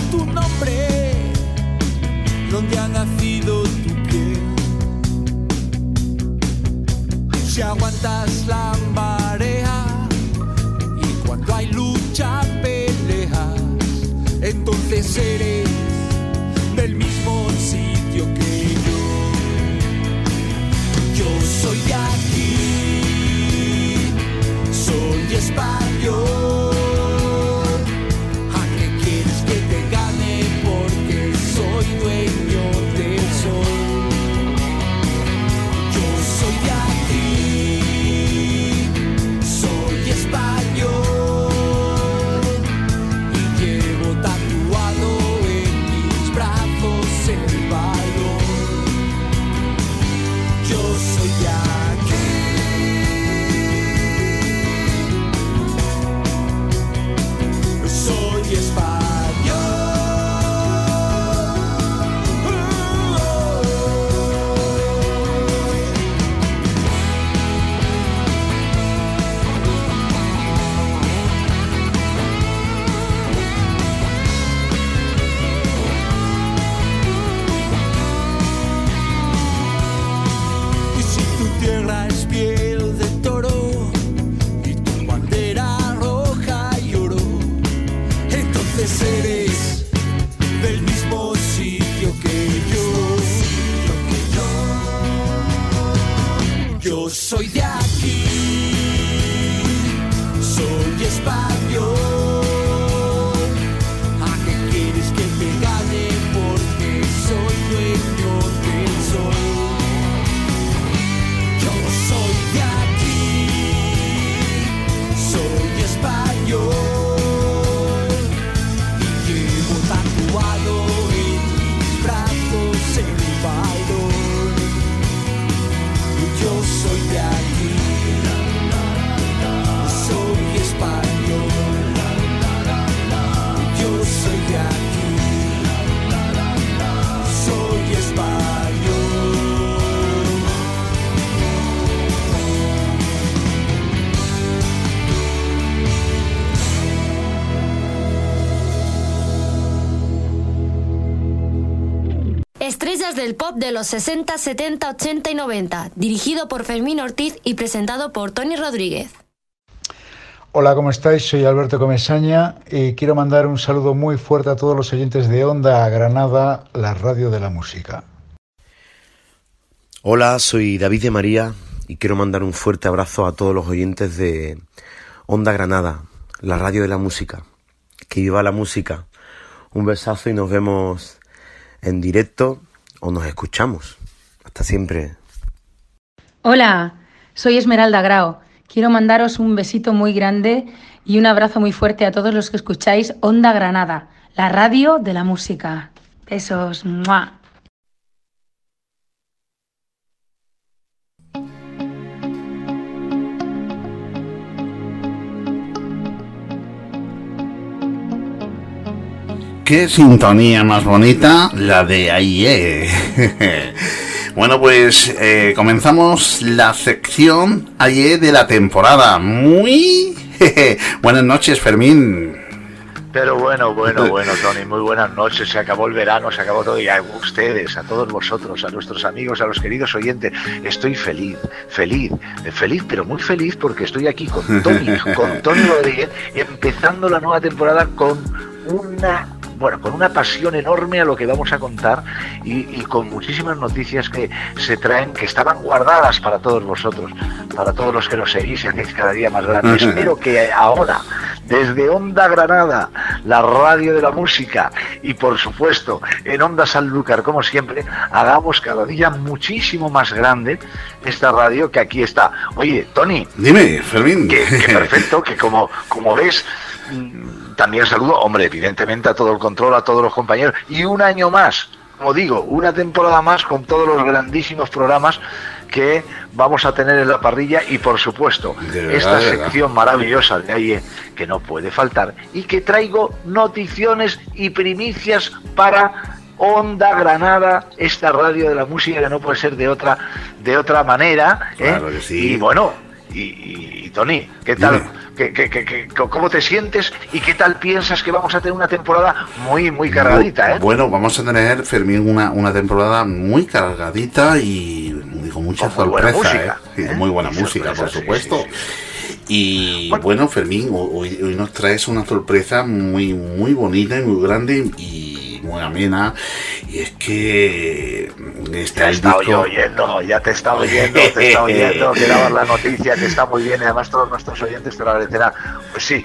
del pop de los 60, 70, 80 y 90, dirigido por Fermín Ortiz y presentado por Tony Rodríguez. Hola, ¿cómo estáis? Soy Alberto Comesaña y quiero mandar un saludo muy fuerte a todos los oyentes de Onda Granada, la radio de la música. Hola, soy David de María y quiero mandar un fuerte abrazo a todos los oyentes de Onda Granada, la radio de la música. Que viva la música. Un besazo y nos vemos en directo o nos escuchamos. Hasta siempre. Hola, soy Esmeralda Grao. Quiero mandaros un besito muy grande y un abrazo muy fuerte a todos los que escucháis Onda Granada, la radio de la música. Besos. ¡mua! Qué sintonía más bonita la de AIE. <laughs> bueno, pues eh, comenzamos la sección AIE de la temporada. Muy <laughs> buenas noches, Fermín. Pero bueno, bueno, <laughs> bueno, Tony, muy buenas noches. Se acabó el verano, se acabó todo. Y a ustedes, a todos vosotros, a nuestros amigos, a los queridos oyentes, estoy feliz, feliz, feliz, pero muy feliz porque estoy aquí con Tony, con Tony Rodríguez, empezando la nueva temporada con una bueno, con una pasión enorme a lo que vamos a contar y, y, con muchísimas noticias que se traen, que estaban guardadas para todos vosotros, para todos los que nos seguís y hacéis cada día más grande. Espero que ahora, desde Onda Granada, la radio de la música y por supuesto en Onda Sanlúcar, como siempre, hagamos cada día muchísimo más grande esta radio que aquí está. Oye, Tony. Dime, Fermín. Que, que <laughs> perfecto, que como, como ves también saludo, hombre, evidentemente a todo el control, a todos los compañeros. Y un año más, como digo, una temporada más con todos los grandísimos programas que vamos a tener en la parrilla y por supuesto verdad, esta sección maravillosa de ahí que no puede faltar y que traigo noticiones y primicias para Onda Granada, esta radio de la música que no puede ser de otra de otra manera. ¿eh? Claro que sí. Y bueno, y, y- y Tony, ¿qué tal? ¿Qué, qué- qué- qué- ¿Cómo te sientes y qué tal piensas que vamos a tener una temporada muy, muy cargadita? ¿eh? Bueno, vamos a tener, Fermín, una, una temporada muy cargadita y con mucha Con muy buena sorpresa. música, ¿eh? Sí, muy buena música, por sí, supuesto. Y bueno, Fermín, hoy, hoy nos traes una sorpresa muy, muy bonita y muy grande y muy amena. Y es que está Te el disco- yo oyendo, ya te estado <laughs> oyendo, te estado oyendo, que dabas la noticia, que está muy bien, y además todos nuestros oyentes te lo agradecerán. Pues sí,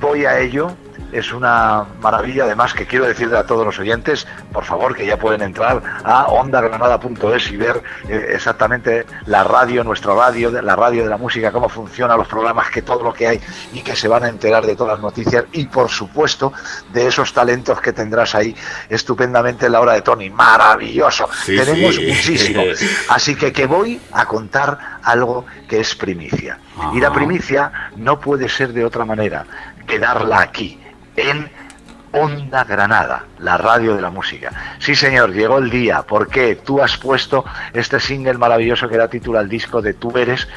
voy a ello. Es una maravilla. Además, que quiero decirle a todos los oyentes, por favor, que ya pueden entrar a ondagranada.es y ver eh, exactamente la radio, nuestra radio, la radio de la música, cómo funciona, los programas, que todo lo que hay y que se van a enterar de todas las noticias y, por supuesto, de esos talentos que tendrás ahí estupendamente en la hora de Tony. Maravilloso. Sí, Tenemos sí. muchísimo. <laughs> Así que que voy a contar algo que es primicia. Y la primicia no puede ser de otra manera que darla aquí, en Onda Granada, la radio de la música. Sí, señor, llegó el día. porque Tú has puesto este single maravilloso que da título al disco de Tú Eres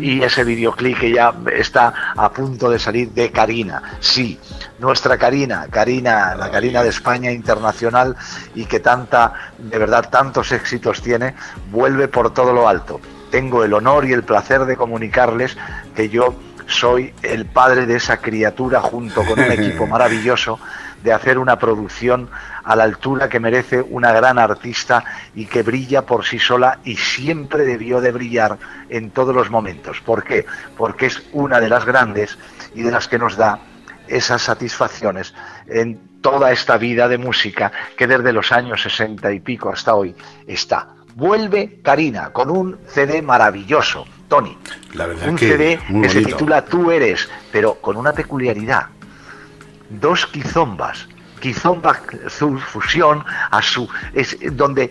y ese videoclip que ya está a punto de salir de Karina. Sí, nuestra Karina, Karina, la Karina de España internacional y que tanta, de verdad, tantos éxitos tiene, vuelve por todo lo alto. Tengo el honor y el placer de comunicarles que yo soy el padre de esa criatura junto con un equipo <laughs> maravilloso de hacer una producción a la altura que merece una gran artista y que brilla por sí sola y siempre debió de brillar en todos los momentos. ¿Por qué? Porque es una de las grandes y de las que nos da esas satisfacciones en toda esta vida de música que desde los años 60 y pico hasta hoy está. Vuelve Karina con un CD maravilloso, Tony. La verdad Un que CD muy que se titula Tú eres, pero con una peculiaridad. Dos quizombas, quizomba su- fusión a su es donde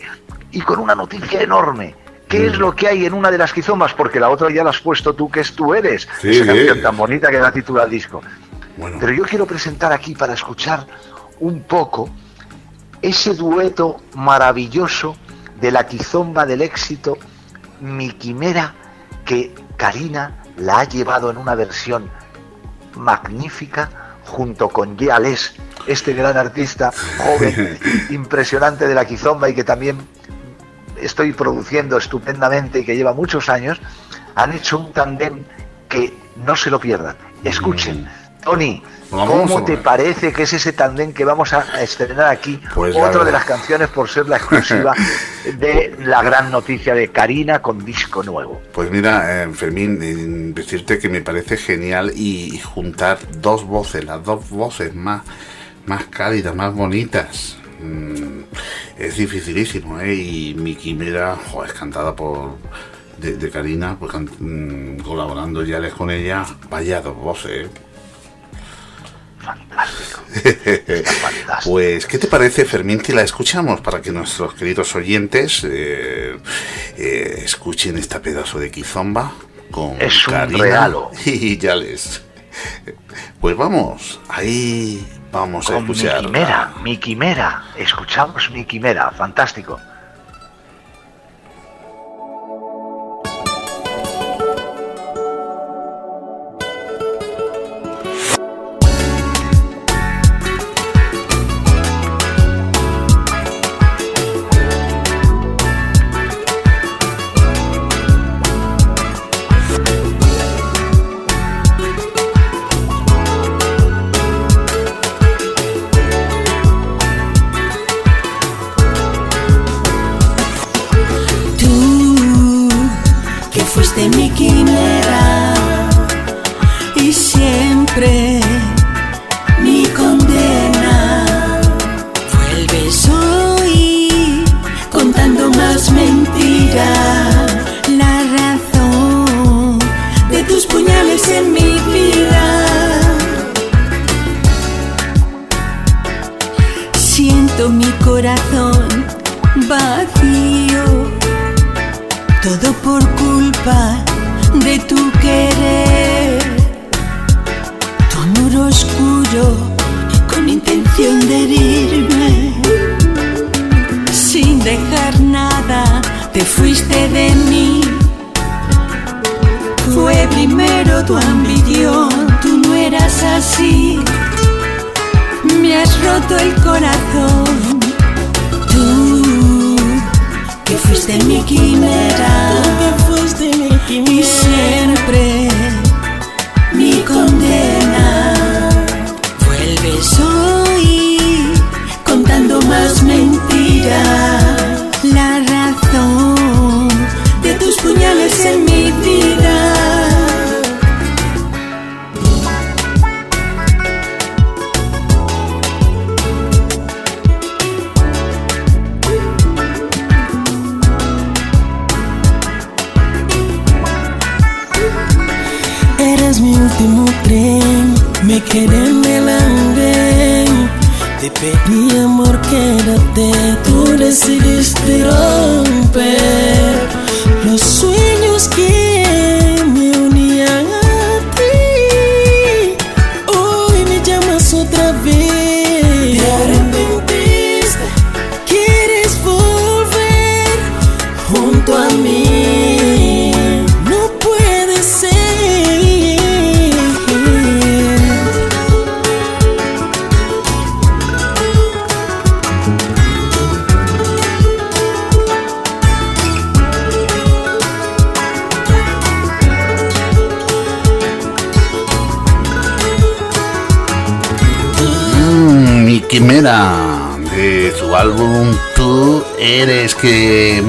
y con una noticia enorme. ¿Qué Mm. es lo que hay en una de las quizombas? Porque la otra ya la has puesto tú, que es Tú eres. Sí, esa canción tan bonita que da título al disco. Bueno. Pero yo quiero presentar aquí para escuchar un poco ese dueto maravilloso de la quizomba del éxito, Mi Quimera, que Karina la ha llevado en una versión magnífica junto con Yeales, este gran artista <laughs> joven, impresionante de la quizomba y que también estoy produciendo estupendamente y que lleva muchos años, han hecho un tandem que no se lo pierdan. Escuchen, Tony, ¿cómo te parece que es ese tandem que vamos a estrenar aquí? Pues la Otra de las canciones por ser la exclusiva <laughs> de la gran noticia de Karina con disco nuevo. Pues mira, eh, Fermín, eh, decirte que me parece genial y, y juntar dos voces, las dos voces más, más cálidas, más bonitas. mm, es dificilísimo, ¿eh? Y mi quimera, joder, es cantada por de, de Karina, pues can- mm, colaborando ya con ella, vaya dos voces, ¿eh? <laughs> Pues, ¿qué te parece, Fermín, que la escuchamos para que nuestros queridos oyentes eh, eh, escuchen esta pedazo de quizomba con Es un Karina regalo. <laughs> y ya les. Pues vamos, ahí vamos a Con mi escuchar. quimera, mi quimera. Escuchamos mi quimera, fantástico.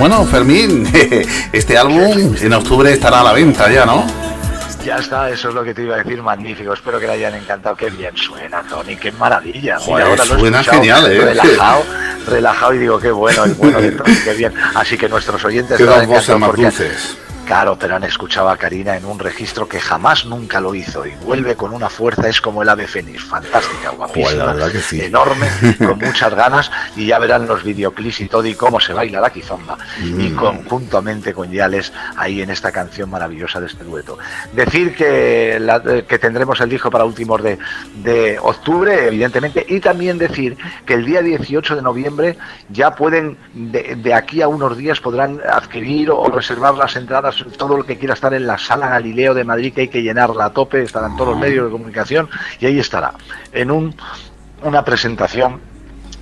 Bueno, Fermín, <laughs> este álbum en octubre estará a la venta ya, ¿no? Ya está, eso es lo que te iba a decir, magnífico. Espero que le hayan encantado. Qué bien suena, Tony, qué maravilla. Mira, Joder, ahora suena genial, ¿eh? Relajado, <laughs> relajado y digo, qué bueno, el bueno de Tony, qué bien. Así que nuestros oyentes Qué lo han dos voces encantado más porque- dulces. Claro, pero han escuchado a Karina en un registro que jamás nunca lo hizo y vuelve con una fuerza, es como el ave fénix, fantástica, guapísima, Joder, la verdad que sí. enorme, <laughs> con muchas ganas y ya verán los videoclips y todo y cómo se baila la quizomba y Mm. conjuntamente con Yales ahí en esta canción maravillosa de este dueto. Decir que, la- que tendremos el disco para últimos de, de octubre, evidentemente, y también decir que el día 18 de noviembre ya pueden, de, de aquí a unos días podrán adquirir o reservar las entradas, todo lo que quiera estar en la sala Galileo de Madrid, que hay que llenarla a tope, estarán todos los medios de comunicación y ahí estará, en un, una presentación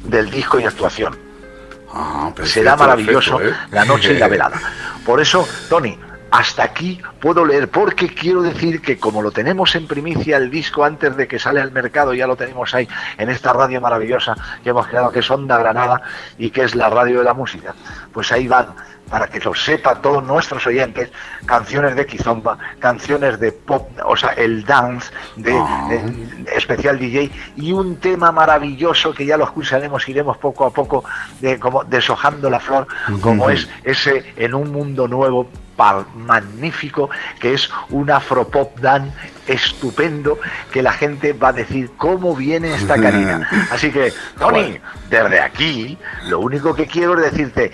del disco y actuación. Será maravilloso ¿eh? la noche y la <laughs> velada. Por eso, Tony, hasta aquí puedo leer, porque quiero decir que como lo tenemos en primicia el disco antes de que sale al mercado, ya lo tenemos ahí en esta radio maravillosa que hemos creado, que es Onda Granada y que es la radio de la música, pues ahí van para que lo sepan todos nuestros oyentes, canciones de Kizomba, canciones de pop, o sea, el dance, de, de especial DJ, y un tema maravilloso que ya lo escucharemos, iremos poco a poco, de, como deshojando la flor, como es ese en un mundo nuevo magnífico que es un afropop dan estupendo que la gente va a decir cómo viene esta <laughs> Karina. Así que, Tony, desde aquí, lo único que quiero es decirte,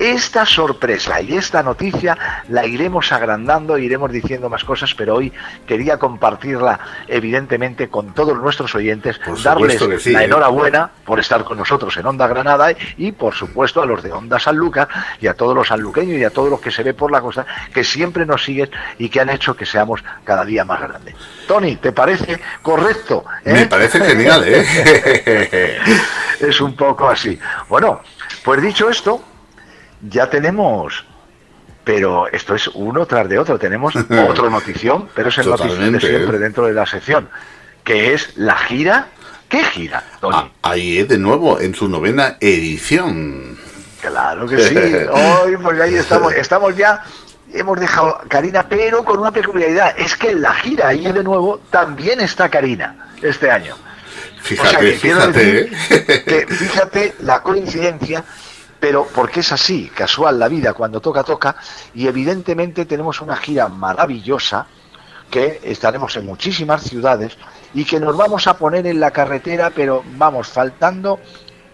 esta sorpresa y esta noticia la iremos agrandando, iremos diciendo más cosas, pero hoy quería compartirla evidentemente con todos nuestros oyentes, darles sí, la ¿eh? enhorabuena por estar con nosotros en Onda Granada y por supuesto a los de Onda Sanlúcar y a todos los sanluqueños y a todos los que se ve por la costa que siempre nos siguen y que han hecho que seamos cada día más grandes. Tony, ¿te parece correcto? eh? Me parece genial, ¿eh? <laughs> es un poco así. Bueno, pues dicho esto, ya tenemos, pero esto es uno tras de otro, tenemos <laughs> otra notición, pero es el notición de siempre ¿eh? dentro de la sección, que es la gira. ¿Qué gira, Tony? Ah, ahí es de nuevo, en su novena edición. Claro que sí. <laughs> Hoy, pues ahí estamos, <laughs> estamos ya. Hemos dejado Karina, pero con una peculiaridad. Es que en la gira, ahí de nuevo, también está Karina este año. Fíjate, que quiero fíjate, decir ¿eh? que fíjate la coincidencia, pero porque es así, casual la vida, cuando toca, toca, y evidentemente tenemos una gira maravillosa que estaremos en muchísimas ciudades y que nos vamos a poner en la carretera, pero vamos, faltando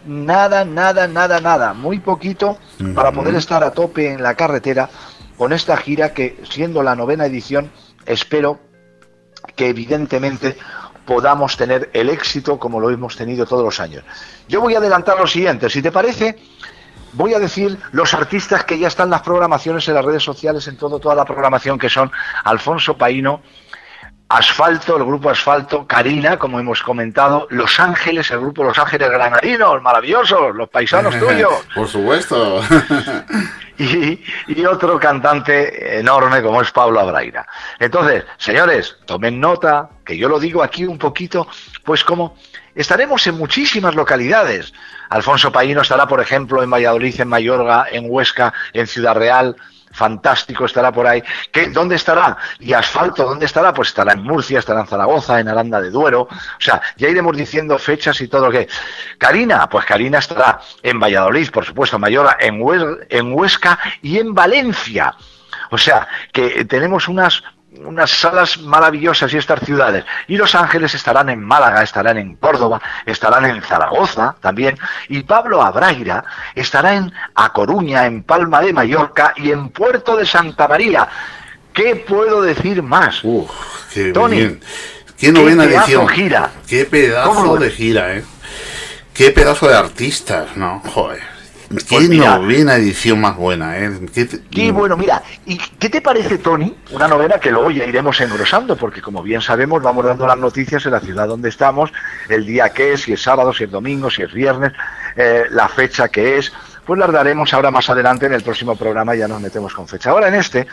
nada, nada, nada, nada, muy poquito para poder estar a tope en la carretera con esta gira que, siendo la novena edición, espero que evidentemente podamos tener el éxito como lo hemos tenido todos los años. Yo voy a adelantar lo siguiente, si te parece, voy a decir los artistas que ya están en las programaciones en las redes sociales, en todo, toda la programación que son Alfonso Paino, Asfalto, el grupo Asfalto, Karina, como hemos comentado, Los Ángeles, el grupo Los Ángeles Granadinos, maravillosos, los paisanos <laughs> tuyos, Por supuesto. <laughs> y, y otro cantante enorme como es Pablo Abraira. Entonces, señores, tomen nota, que yo lo digo aquí un poquito, pues como estaremos en muchísimas localidades. Alfonso Paino estará, por ejemplo, en Valladolid, en Mayorga, en Huesca, en Ciudad Real. Fantástico estará por ahí. ¿Qué, ¿Dónde estará? Y Asfalto, ¿dónde estará? Pues estará en Murcia, estará en Zaragoza, en Aranda de Duero. O sea, ya iremos diciendo fechas y todo lo que. Karina, pues Karina estará en Valladolid, por supuesto, en Hues- en Huesca y en Valencia. O sea, que tenemos unas unas salas maravillosas y estas ciudades. Y Los Ángeles estarán en Málaga, estarán en Córdoba, estarán en Zaragoza también. Y Pablo Abraira estará en A Coruña, en Palma de Mallorca y en Puerto de Santa María. ¿Qué puedo decir más? Qué Tony, bien. Qué novena qué pedazo edición. gira. Qué ¿Cómo pedazo de gira, ¿eh? Qué pedazo de artistas, ¿no? Joder. Qué Pues mira. novena edición más buena, ¿eh? Qué, Y bueno, mira, ¿y qué te parece, Tony? Una novela que luego ya iremos engrosando, porque como bien sabemos, vamos dando las noticias en la ciudad donde estamos, el día que es, si es sábado, si es domingo, si es viernes, eh, la fecha que es, pues las daremos ahora más adelante en el próximo programa, ya nos metemos con fecha. Ahora en este,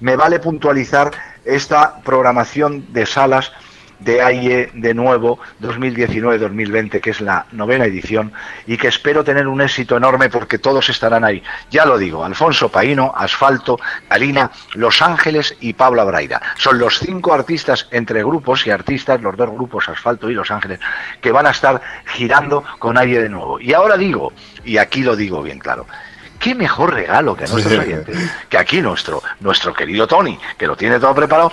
me vale puntualizar esta programación de salas de AIE de nuevo 2019-2020, que es la novena edición, y que espero tener un éxito enorme porque todos estarán ahí. Ya lo digo, Alfonso Paino, Asfalto, Karina, Los Ángeles y Pablo Braida. Son los cinco artistas entre grupos y artistas, los dos grupos, Asfalto y Los Ángeles, que van a estar girando con AIE de nuevo. Y ahora digo, y aquí lo digo bien claro, qué mejor regalo que a nuestros oyentes, que aquí nuestro, nuestro querido Tony, que lo tiene todo preparado,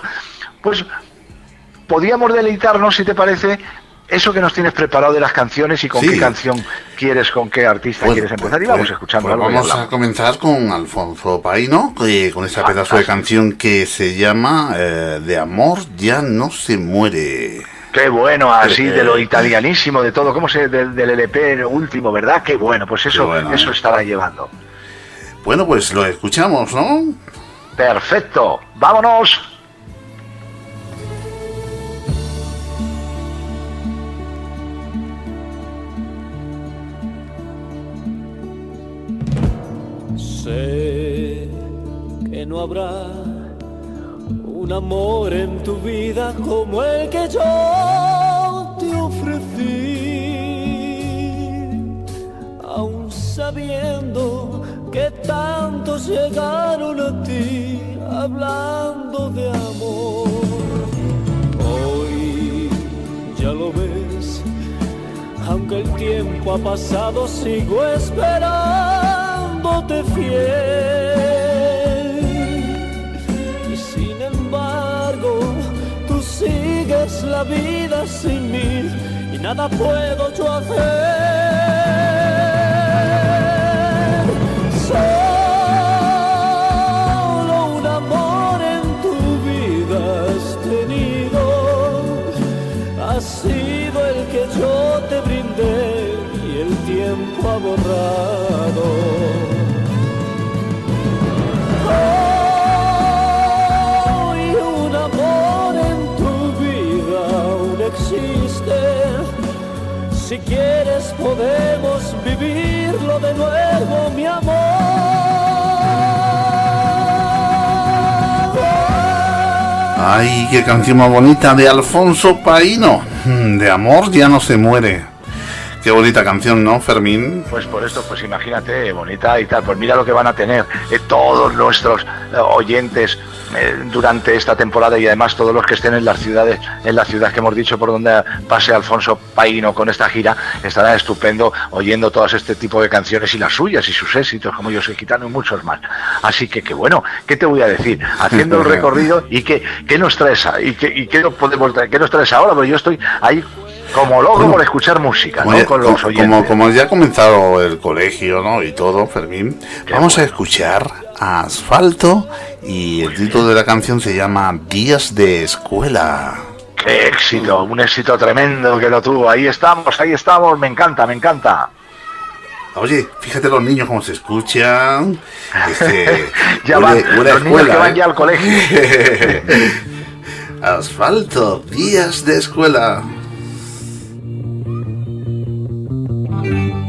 pues podríamos deleitarnos, si te parece, eso que nos tienes preparado de las canciones y con Sí. qué canción quieres, con qué artista Pues- quieres empezar. Y pues- vamos escuchando pues algo vamos a comenzar con Alfonso Paino, que- con esa pedazo de canción que se llama eh, De amor ya no se muere. Qué bueno, así Eh, de lo italianísimo, de todo, ¿cómo se del, del LP último, verdad? Qué bueno, pues eso, bueno, eso ¿eh? estará llevando. Bueno, pues lo escuchamos, ¿no? Perfecto, vámonos. Sé que no habrá un amor en tu vida como el que yo te ofrecí, aun sabiendo que tantos llegaron a ti hablando de amor. Hoy ya lo ves, aunque el tiempo ha pasado, sigo esperándote fiel. Y sin embargo, tú sigues la vida sin mí y nada puedo yo hacer. Solo un amor en tu vida has tenido ha sido el que yo te brindé y el tiempo ha borrado. Si quieres podemos vivirlo de nuevo, mi amor. Ay, qué canción más bonita de Alfonso Paino. De amor ya no se muere. Qué bonita canción, ¿no, Fermín? Pues por esto, pues imagínate, bonita y tal. Pues mira lo que van a tener eh, todos nuestros eh, oyentes eh, durante esta temporada y además todos los que estén en las ciudades, en la ciudad que hemos dicho por donde pase Alfonso Paino con esta gira, estarán estupendo oyendo todas este tipo de canciones y las suyas y sus éxitos, como yo soy gitano y muchos más. Así que qué bueno, ¿qué te voy a decir? Haciendo el <laughs> recorrido y qué, qué nos traes y qué, y qué nos podemos qué nos traes ahora, porque yo estoy ahí como loco por escuchar música, Como ¿no? Con los oyentes. como, como ya ha comenzado el colegio, ¿no? Y todo, Fermín, vamos a escuchar a Asfalto y el título de la canción se llama Días de Escuela. Qué éxito, un éxito tremendo que lo tuvo. Ahí estamos, ahí estamos, me encanta, me encanta. Oye, fíjate los niños cómo se escuchan. Este, <laughs> Ya van, los niños que escuela, van ¿eh? ya al colegio. <laughs> Asfalto, días de escuela. Amen.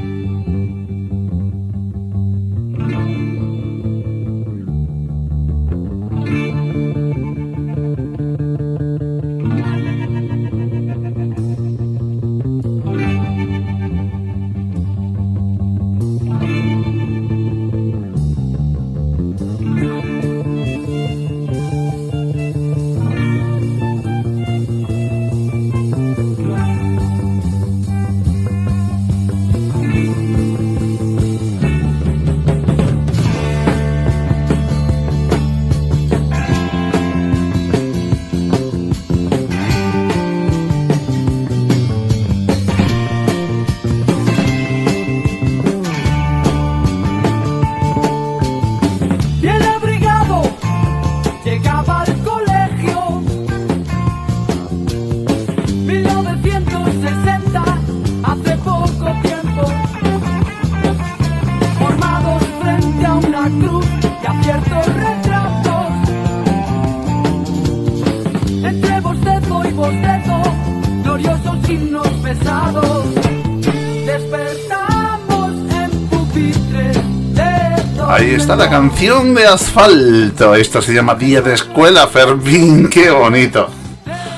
Canción de asfalto. Esto se llama Día de Escuela, Fermín. Qué bonito.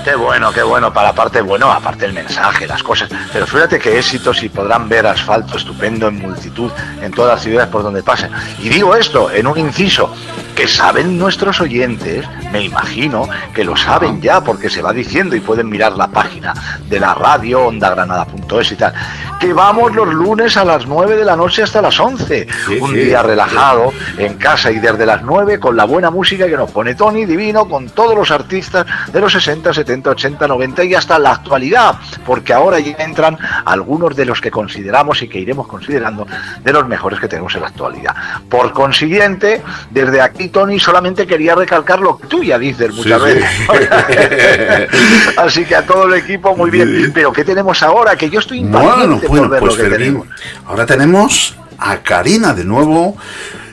Qué bueno, qué bueno, para la parte bueno, aparte el mensaje, las cosas. Pero fíjate qué éxitos y podrán ver asfalto estupendo en multitud en todas las ciudades por donde pasen. Y digo esto en un inciso, que saben nuestros oyentes, me imagino que lo saben ya porque se va diciendo y pueden mirar la página de la radio ondagranada.es y tal, que vamos los lunes a las 9 de la noche hasta las 11. un sí. día relajado en casa y desde las 9 con la buena música que nos pone Tony Divino con todos los artistas de los 60, 70, 80, 90 y hasta la actualidad, porque ahora ya entran algunos de los que consideramos y que iremos considerando de los mejores que tenemos en la actualidad. Por consiguiente, desde aquí Tony solamente quería recalcar lo que tú ya dices muchas veces. <laughs> Así que a todo el equipo muy bien. Pero ¿qué tenemos ahora? Que yo estoy impaciente Bueno, bueno, pues lo que Fermín, tenemos. ahora tenemos a Karina de nuevo.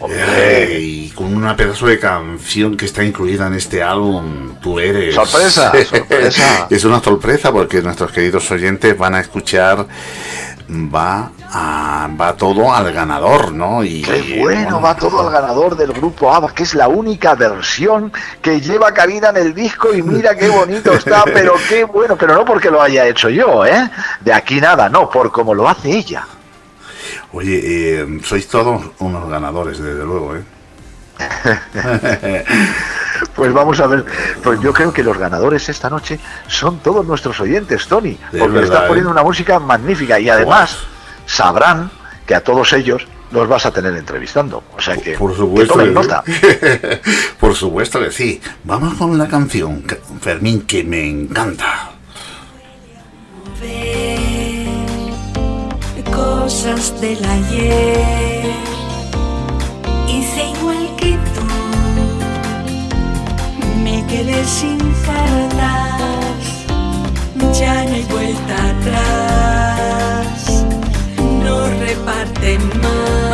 eh, y con una pedazo de canción que está incluida en este álbum, tú eres. Sorpresa, <laughs> sorpresa. es una sorpresa porque nuestros queridos oyentes van a escuchar. Va a, va todo al ganador, ¿no? Y Qué bueno, va todo al ganador del grupo ABBA, que es la única versión que lleva Karina en el disco y mira qué bonito está, <laughs> pero qué bueno, pero no porque lo haya hecho yo, ¿eh? De aquí nada, no, por cómo lo hace ella. Oye, eh, sois todos unos ganadores, desde luego, ¿eh? <laughs> Pues vamos a ver, pues yo creo que los ganadores esta noche son todos nuestros oyentes, Tony, porque verdad, estás poniendo ¿eh? una música magnífica y además sabrán que a todos ellos los vas a tener entrevistando, o sea que, Por que supuesto. tomen que nota. sí. <laughs> Por supuesto que sí. Vamos con la canción, Fermín, que me encanta. cosas del ayer. Hice igual que tú, me quedé sin cartas, ya no hay vuelta atrás, reparten más.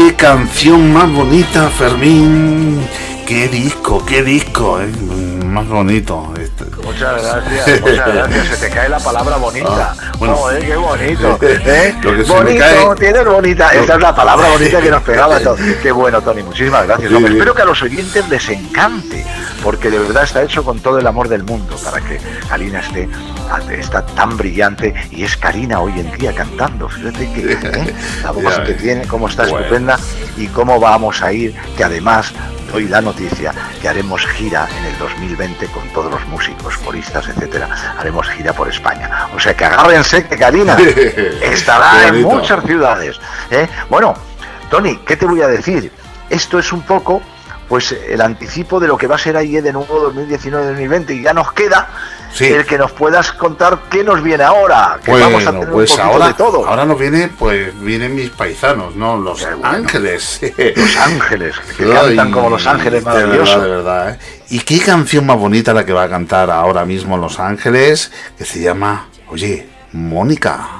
Qué canción más bonita, Fermín. Qué disco, qué disco, eh. Más bonito. Este- Muchas gracias, muchas gracias. Se te cae la palabra bonita. Ah, bueno. Joder, qué bonito. <laughs> ¿eh? Lo que se bonito, me cae- tienes bonita. Esa es la palabra <laughs> bonita que nos pegaba todos. <laughs> Qué bueno, Tony. Muchísimas gracias. Sí. Espero que a los oyentes les encante, porque de verdad está hecho con todo el amor del mundo para que Karina esté está tan brillante y es Karina hoy en día cantando. Fíjate que ¿eh? <laughs> la voz que tiene, cómo está Bueno. estupenda y cómo vamos a ir, que además doy la noticia que haremos gira en el 2020 con todos los músicos, coristas, etcétera. Haremos gira por España. O sea que agárrense que Karina <laughs> estará en muchas ciudades. ¿eh? Bueno, Tony, ¿qué te voy a decir? Esto es un poco pues el anticipo de lo que va a ser ahí de nuevo 2019-2020 y ya nos queda el que nos puedas contar qué nos viene ahora, que vamos a tener pues un ahora, de todo. ahora nos viene, pues vienen mis paisanos, ¿no? Los Ángeles. Los Ángeles, que <laughs> cantan como Los Ángeles, De verdad, maravilloso. de verdad, ¿eh? ¿Y qué canción más bonita la que va a cantar ahora mismo Los Ángeles? Que se llama, oye, Mónica.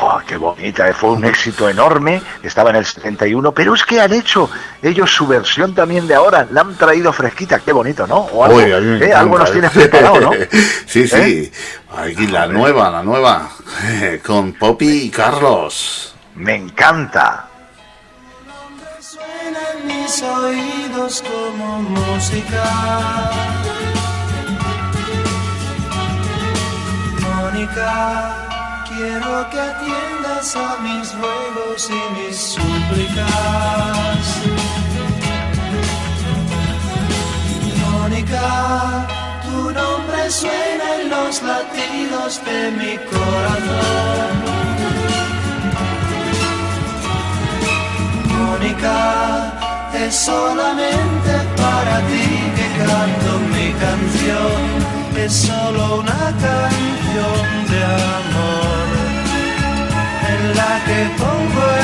Oh, qué bonita, eh, fue un éxito enorme, estaba en el 71, pero es que han hecho ellos su versión también de ahora, la han traído fresquita, qué bonito, ¿no? O algo, Uy, a mí me eh, algo nos tienes ¿eh? preparado, ¿no? <laughs> sí, sí. ¿Eh? Aquí la nueva, la nueva. <laughs> Con Poppy y Carlos. Me encanta. Suena en mi mis oídos como música. Mónica, quiero que atiendas a mis ruegos y mis súplicas. Mónica, tu nombre suena en los latidos de mi corazón. Mónica, es solamente para ti que canto mi canción. Es solo una canción de amor en la que pongo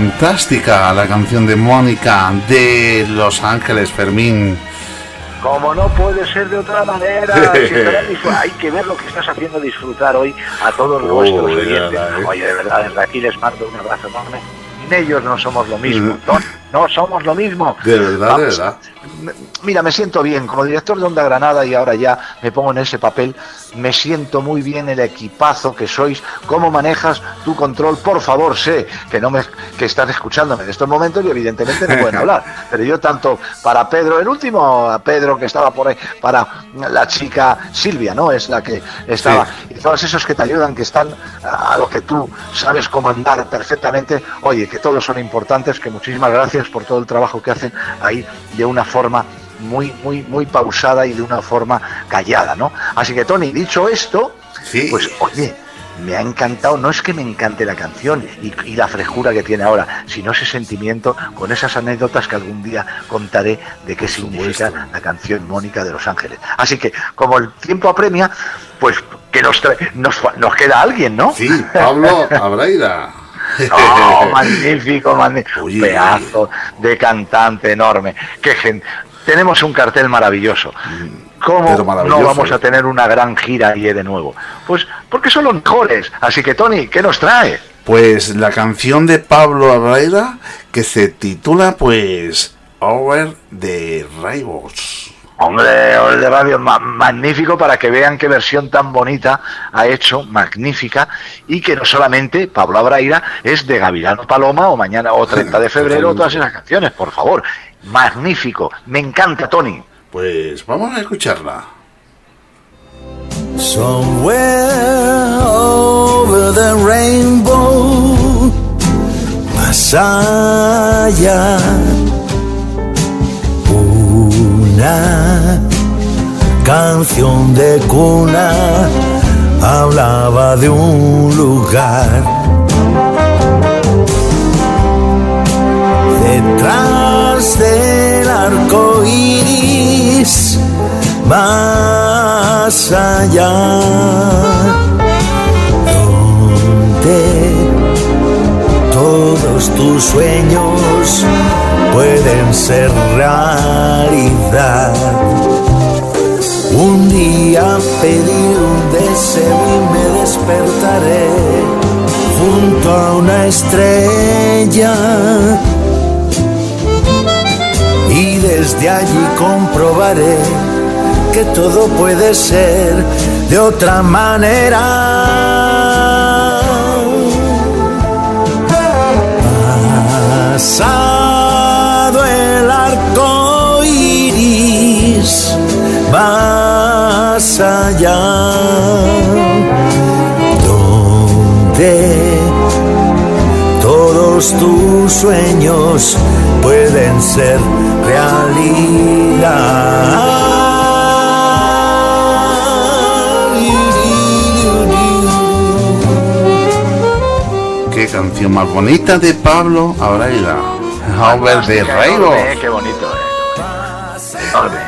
Fantástica la canción de Mónica de Los Ángeles Fermín. Como no puede ser de otra manera, <laughs> hay que ver lo que estás haciendo disfrutar hoy a todos Oh, vuestros de oyentes. Oye, de verdad, desde aquí les mando un abrazo enorme. Sin ellos no somos lo mismo, Mm. no, no somos lo mismo. De verdad, de verdad. Mira, me siento bien, como director de Onda Granada y ahora ya me pongo en ese papel, me siento muy bien el equipazo que sois, cómo manejas tu control, por favor, sé que no me que estás escuchándome en estos momentos y evidentemente no pueden <laughs> hablar, pero yo tanto para Pedro, el último Pedro que estaba por ahí, para la chica Silvia, ¿no? Es la que estaba, y todos esos que te ayudan, que están a lo que tú sabes comandar perfectamente, oye, que todos son importantes, que muchísimas gracias por todo el trabajo que hacen ahí de una forma muy, muy, muy pausada y de una forma callada, ¿no? Así que, Tony, dicho esto, pues, oye, me ha encantado, no es que me encante la canción y, y la frescura que tiene ahora, sino ese sentimiento con esas anécdotas que algún día contaré de qué significa la canción Mónica de Los Ángeles. Así que, como el tiempo apremia, pues que nos, trae- nos, nos queda alguien, ¿no? Sí, Pablo Abraida. Oh, magnífico, magnífico. Pedazo de cantante enorme. Qué gen- Tenemos un cartel maravilloso. ¿Cómo Pero maravilloso, no vamos a tener una gran gira ahí de nuevo? Pues porque son los mejores. Así que, Tony, ¿qué nos trae? Pues la canción de Pablo Abraida que se titula pues Over the Rainbows. Hombre, el de radio ma- magnífico para que vean qué versión tan bonita ha hecho, magnífica, y que no solamente Pablo Abraira es de Gavilano Paloma o mañana o 30 de febrero, todas esas canciones, por favor. Magnífico, me encanta, Tony. Pues vamos a escucharla. Somewhere over the rainbow, más allá, una canción de cuna hablaba de un lugar. Detrás del arco iris, más allá, todos tus sueños pueden ser realidad. Un día pedir un deseo y me despertaré junto a una estrella. Y desde allí comprobaré que todo puede ser de otra manera. Pasado el arco iris, más allá, donde todos tus sueños pueden ser realidad. Qué canción más bonita de Pablo Abraida. Over de Reibo. Enorme, Qué bonito, eh. Enorme.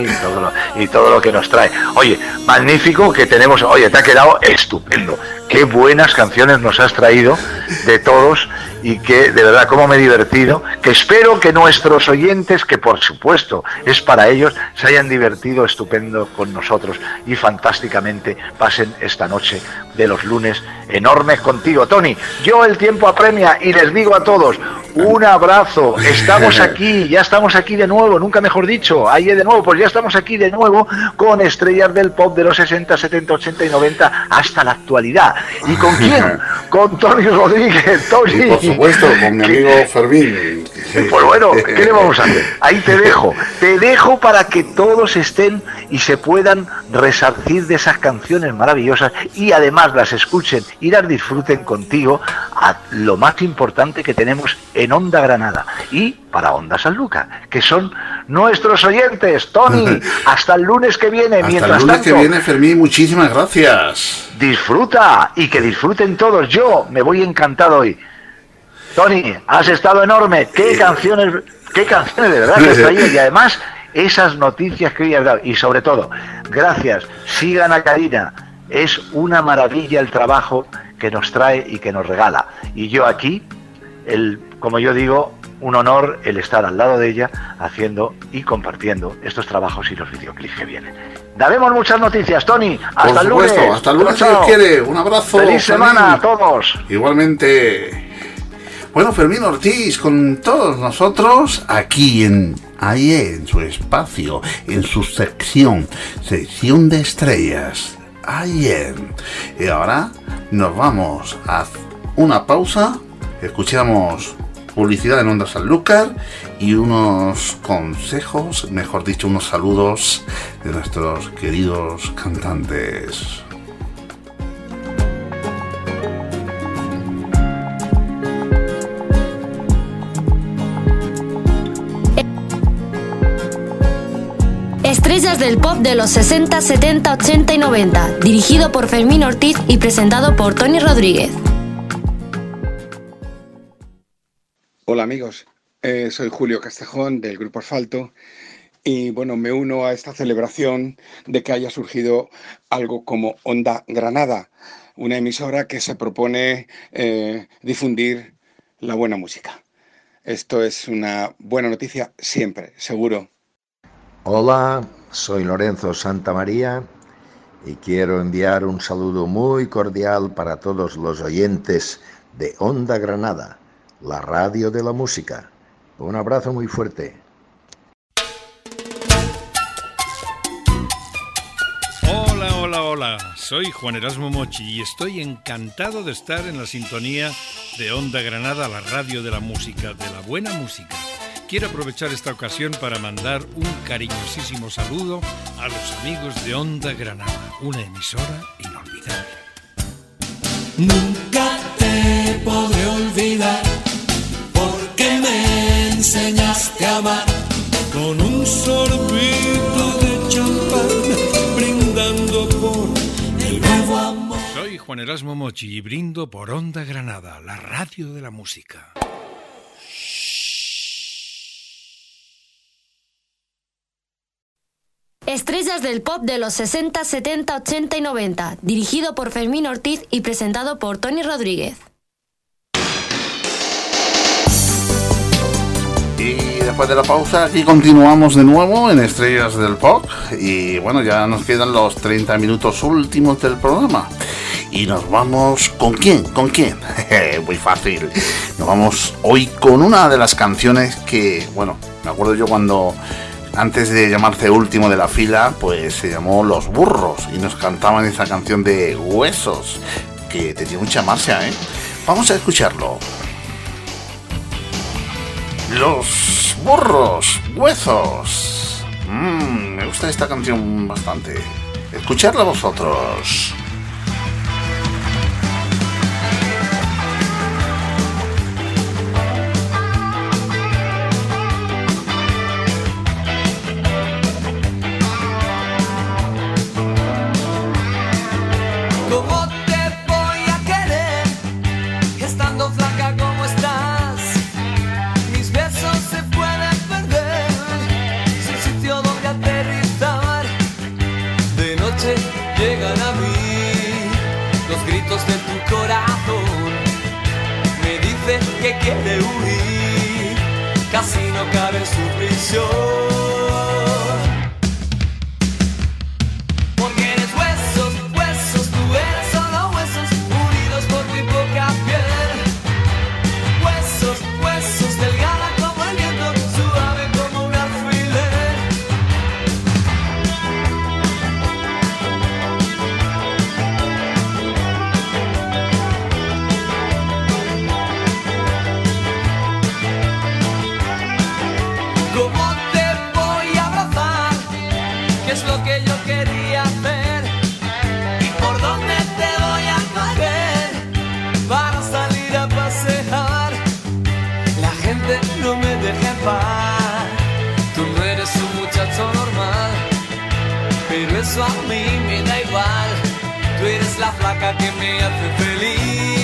Y todo, lo, y todo lo que nos trae. Oye, magnífico que tenemos. Oye, te ha quedado estupendo. Qué buenas canciones nos has traído de todos y que de verdad cómo me he divertido, que espero que nuestros oyentes, que por supuesto es para ellos, se hayan divertido estupendo con nosotros y fantásticamente pasen esta noche de los lunes enormes contigo. Tony, yo el tiempo apremia y les digo a todos, un abrazo, estamos <laughs> aquí, ya estamos aquí de nuevo, nunca mejor dicho, ahí de nuevo, pues ya estamos aquí de nuevo con estrellas del pop de los 60, 70, 80 y 90 hasta la actualidad. ¿Y con <laughs> quién? Con Tony Rodríguez, Tony. Y por supuesto, con mi <laughs> amigo Fermín. Pues bueno, ¿qué le vamos a hacer? Ahí te dejo. Te dejo para que todos estén y se puedan resarcir de esas canciones maravillosas y además las escuchen y las disfruten contigo a lo más importante que tenemos en Onda Granada y para Onda San Luca, que son nuestros oyentes. Tony, <laughs> hasta el lunes que viene. Hasta Mientras el lunes tanto, que viene, Fermín, muchísimas gracias. disfruta y que disfruten todos. Yo me voy encantado hoy. Tony, has estado enorme. ¿Qué canciones, qué canciones de verdad que has traído? Y además, esas noticias que hoy has dado. Y sobre todo, gracias. Sigan a Karina. Es una maravilla el trabajo que nos trae y que nos regala. Y yo aquí, el, como yo digo, un honor el estar al lado de ella haciendo y compartiendo estos trabajos y los videoclips que vienen. Daremos muchas noticias, Tony. Hasta Por el lunes. hasta el lunes si quiere. Un abrazo. Feliz semana a todos. Igualmente. Bueno, Fermín Ortiz, con todos nosotros aquí en ahí en su espacio, en su sección, sección de estrellas. En. Y ahora nos vamos a una pausa. Escuchamos publicidad en Onda Sanlúcar y unos consejos, mejor dicho, unos saludos de nuestros queridos cantantes. Estrellas del pop de los 60, 70, 80 y 90, dirigido por Fermín Ortiz y presentado por Tony Rodríguez. Hola amigos, Eh, soy Julio Castejón del Grupo Asfalto y bueno, me uno a esta celebración de que haya surgido algo como Onda Granada, una emisora que se propone eh, difundir la buena música. Esto es una buena noticia siempre, seguro. Hola, soy Lorenzo Santamaría y quiero enviar un saludo muy cordial para todos los oyentes de Onda Granada, la radio de la música. Un abrazo muy fuerte. Hola, hola, hola. Soy Juan Erasmo Mochi y estoy encantado de estar en la sintonía de Onda Granada, la radio de la música, de la buena música. Quiero aprovechar esta ocasión para mandar un cariñosísimo saludo a los amigos de Onda Granada, una emisora inolvidable. Nunca te podré olvidar porque me enseñaste a amar con un sorbito de champán brindando por el nuevo amor. Soy Juan Erasmo Mochi y brindo por Onda Granada, la radio de la música. Estrellas del pop de los 60, 70, 80 y 90, dirigido por Fermín Ortiz y presentado por Tony Rodríguez. Y de después de la pausa, aquí continuamos de nuevo en Estrellas del Pop. Y bueno, ya nos quedan los 30 minutos últimos del programa. Y nos vamos. ¿Con quién? ¿Con quién? <laughs> Muy fácil. Nos vamos hoy con una de las canciones que, bueno, me acuerdo yo cuando. Antes de llamarse último de la fila, pues se llamó Los Burros y nos cantaban esa canción de Huesos, que tenía mucha marcha, ¿eh? Vamos a escucharlo. Los burros, huesos. Mm, me gusta esta canción bastante. Escuchadla vosotros. Quiere huir, casi no cabe en su prisión. Eso a mí me da igual. Tú eres la flaca que me hace feliz.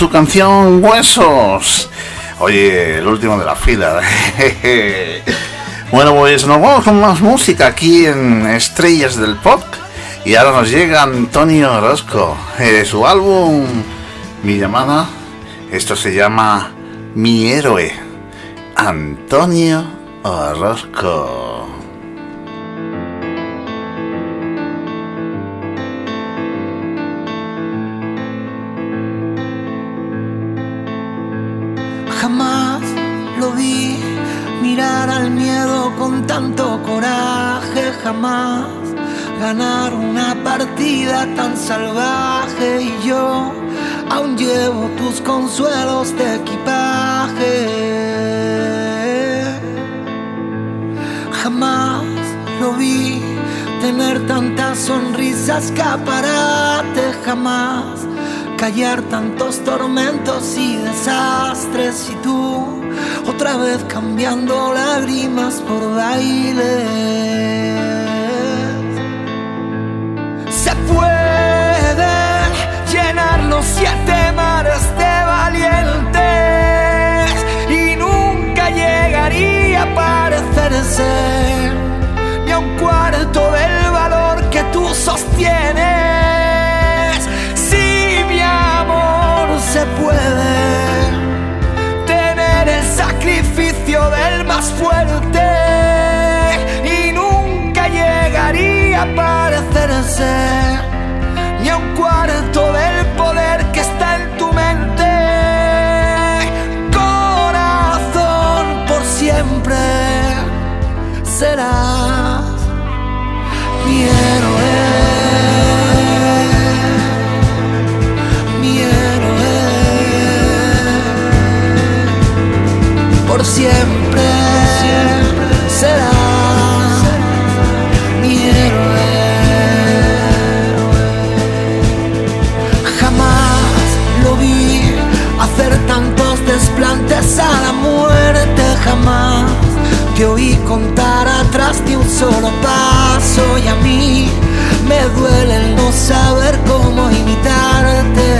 Su canción Huesos. Oye, el último de la fila. <laughs> bueno, pues nos vamos con más música aquí en Estrellas del Pop. Y ahora nos llega Antonio Orozco. De su álbum Mi llamada. Esto se llama Mi héroe. Antonio Orozco. Contar atrás de un solo paso y a mí me duele el no saber cómo imitarte.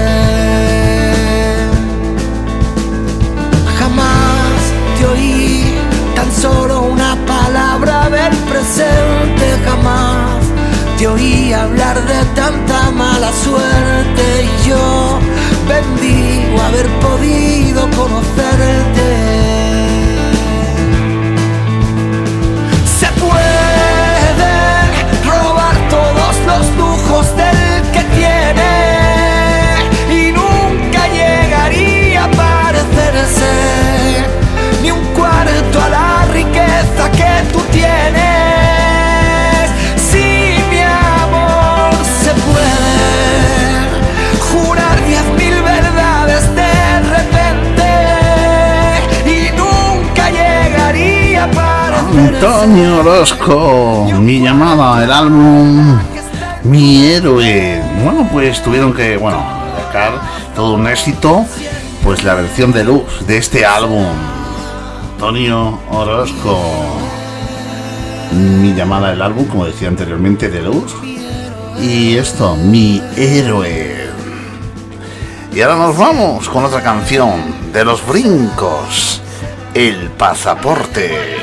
Jamás te oí tan solo una palabra del presente, jamás te oí hablar de tanta mala suerte y yo bendigo haber podido conocerte. Tienes. Si mi amor se puede jurar diez mil verdades de repente y nunca llegaría a parecerse. Antonio Orozco, mi llamada, el álbum Mi héroe. Bueno, pues tuvieron que, bueno, sacar todo un éxito, pues la versión de luz de este álbum. Antonio Orozco. Mi llamada, el álbum, como decía anteriormente, de luz. Y esto, mi héroe. Y ahora nos vamos con otra canción de los brincos. El pasaporte.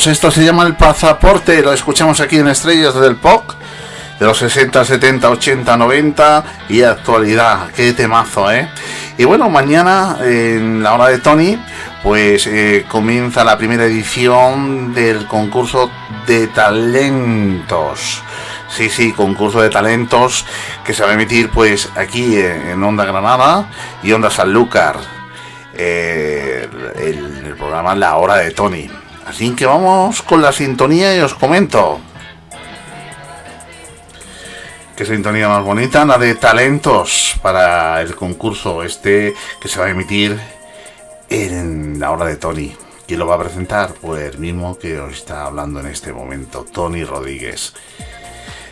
Esto se llama el pasaporte, lo escuchamos aquí en Estrellas del Pop, de los 60, 70, 80, 90 y actualidad, qué temazo, ¿eh? Y bueno, mañana en la hora de Tony, pues eh, comienza la primera edición del concurso de talentos. Sí, sí, concurso de talentos que se va a emitir pues aquí eh, en Onda Granada y Onda Sanlúcar. eh, el, el programa La Hora de Tony. Que vamos con la sintonía y os comento. Qué sintonía más bonita, la de talentos para el concurso este que se va a emitir en la hora de Tony. ¿Quién lo va a presentar? Pues el mismo que os está hablando en este momento, Tony Rodríguez.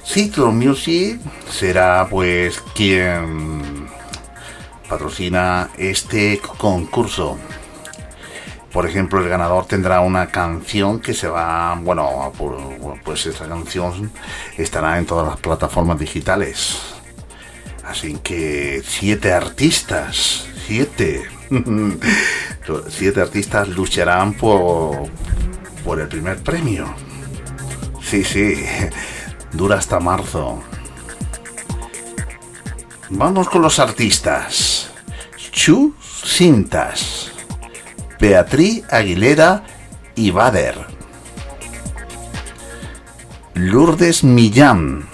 Citro Music será pues quien patrocina este concurso. Por ejemplo, el ganador tendrá una canción que se va, bueno, pues esa canción estará en todas las plataformas digitales. Así que siete artistas, siete, <laughs> siete artistas lucharán por, por el primer premio. Sí, sí, <laughs> dura hasta marzo. Vamos con los artistas. Chu Cintas. Beatriz Aguilera y Bader. Lourdes Millán.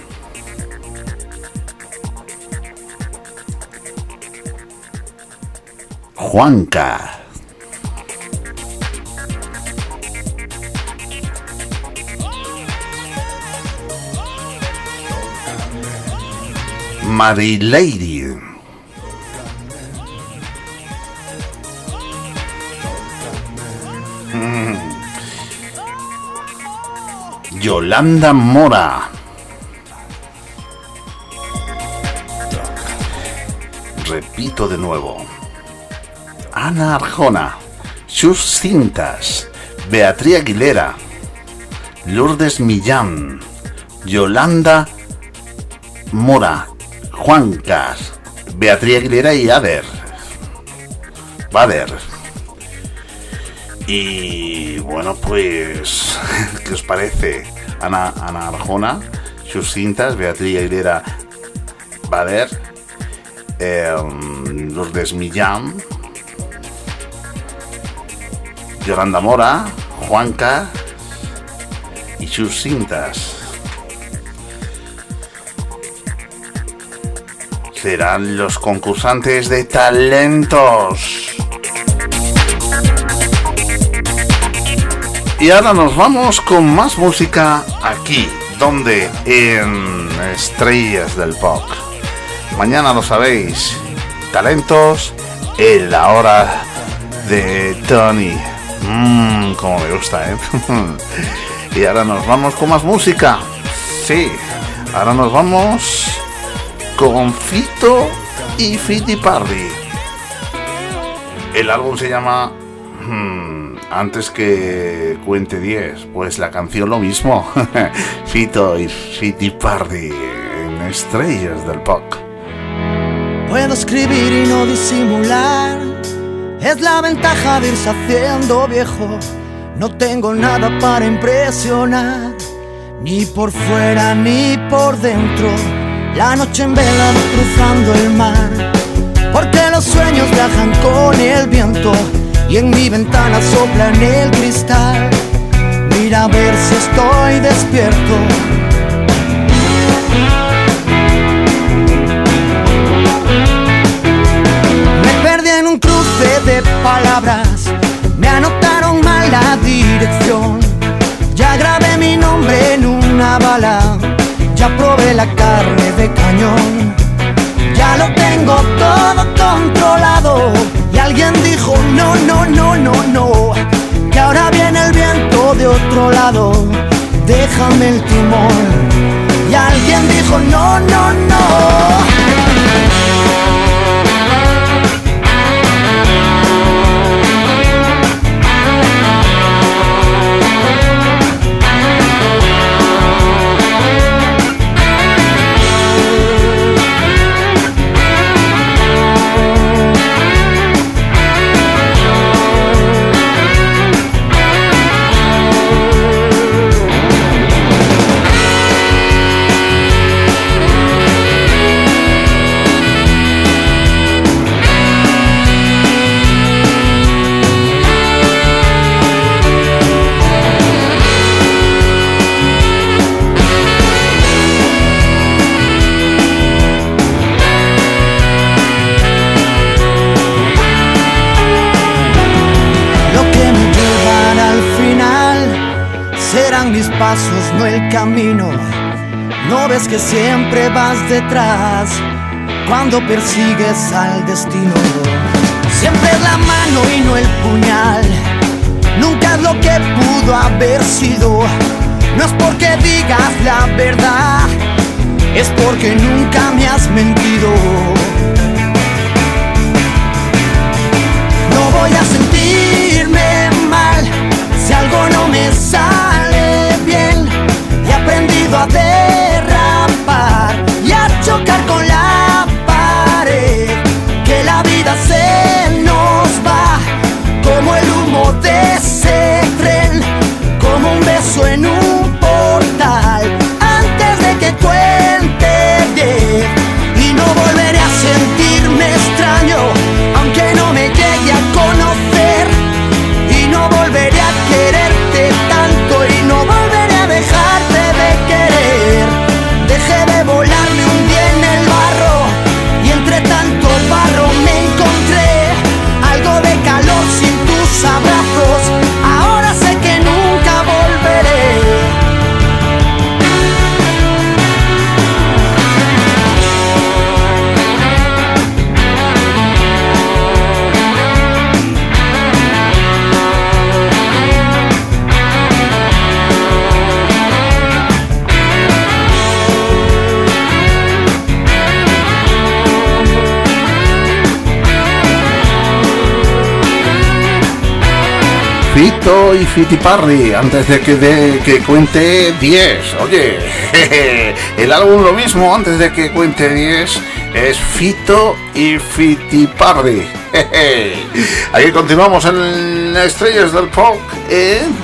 Juanca. Marilady. Yolanda Mora. Repito de nuevo. Ana Arjona. Sus cintas. Beatriz Aguilera. Lourdes Millán. Yolanda Mora. Juan Cas. Beatriz Aguilera y Ader. Bader. Y bueno, pues, <laughs> ¿qué os parece? Ana, Ana Arjona, sus cintas, Beatriz Aguilera Bader, eh, Lourdes Millán, Yolanda Mora, Juanca y sus cintas. Serán los concursantes de talentos. Y ahora nos vamos con más música aquí, donde en Estrellas del Pop. Mañana lo sabéis, talentos en la hora de Tony. Mmm, como me gusta, ¿eh? <laughs> y ahora nos vamos con más música. Sí, ahora nos vamos con Fito y Fiti Parry. El álbum se llama... hmm, antes que cuente 10, pues la canción lo mismo. <laughs> Fito y Fiti Party en Estrellas del Pop. Puedo escribir y no disimular. Es la ventaja de irse haciendo viejo. No tengo nada para impresionar, ni por fuera ni por dentro. La noche en vela cruzando el mar, porque los sueños viajan con el viento y en mi ventana sopla en el cristal. Mira a ver si estoy despierto. Me perdí en un cruce de palabras, me anotaron mal la dirección. Ya grabé mi nombre en una bala, ya probé la carne de cañón. Déjame el timón. Y alguien dijo no, no, no. Siempre vas detrás cuando persigues al destino. Siempre es la mano y no el puñal. Nunca es lo que pudo haber sido. No es porque digas la verdad, es porque nunca me has mentido. No voy a sentirme mal si algo no me sale Fito y Fitiparri, antes de que, de que cuente 10. Oye, el álbum lo mismo, antes de que cuente 10, es Fito y Fitiparri. Aquí continuamos en Estrellas del Pop, en,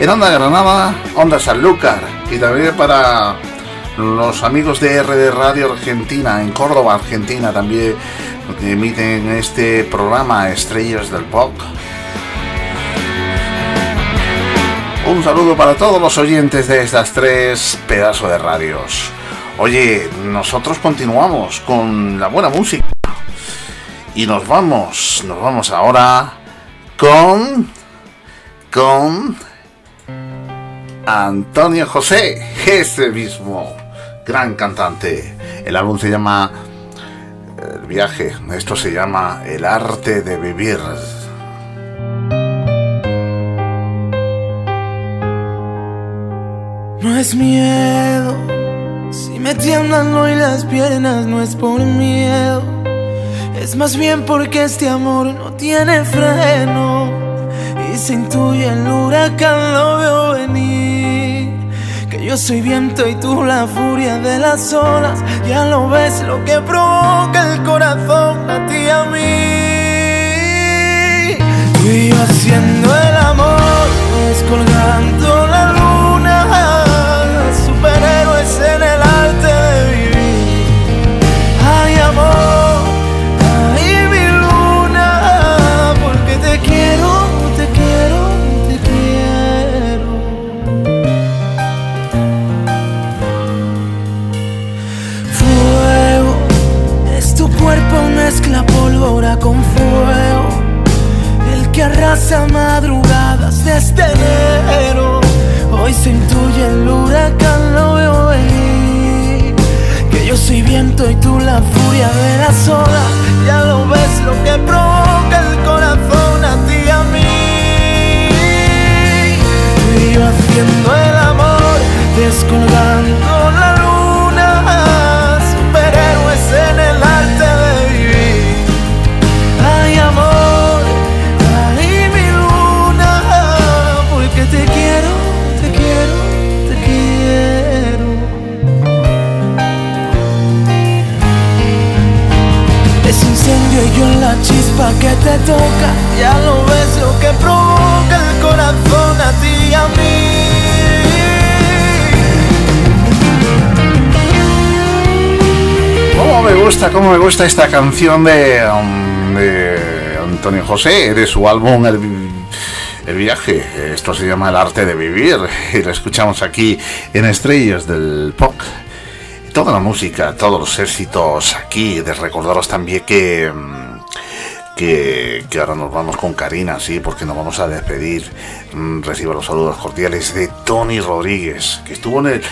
en Onda Granada, Onda Sanlúcar, y también para los amigos de RD Radio Argentina, en Córdoba, Argentina, también emiten este programa Estrellas del Pop. Un saludo para todos los oyentes de estas tres pedazos de radios. Oye, nosotros continuamos con la buena música. Y nos vamos, nos vamos ahora con... con... Antonio José, ese mismo gran cantante. El álbum se llama El viaje, esto se llama El arte de vivir. Es miedo, si me tiemblan hoy las piernas no es por miedo, es más bien porque este amor no tiene freno y se intuye el huracán, lo veo venir. Que yo soy viento y tú la furia de las olas, ya lo ves lo que provoca el corazón a ti a mí. Tú yo haciendo el amor, descolgando el que arrasa madrugadas desde enero. Hoy se intuye el huracán, lo veo venir. Que yo soy viento y tú la furia de las olas. Ya lo ves lo que provoca el corazón a ti y a mí. Y yo haciendo el amor, descolgando que te toca, ya lo ves lo que provoca el corazón a ti y a mí. ¿Cómo me gusta, cómo me gusta esta canción de, Antonio José, de su álbum El, El viaje? Esto se llama El arte de vivir y lo escuchamos aquí en Estrellas del Pop. Toda la música, todos los éxitos aquí, de recordaros también que, mm, que, ahora nos vamos con Karina, sí, porque nos vamos a despedir. Mm, Reciba los saludos cordiales de Tony Rodríguez, que estuvo en el,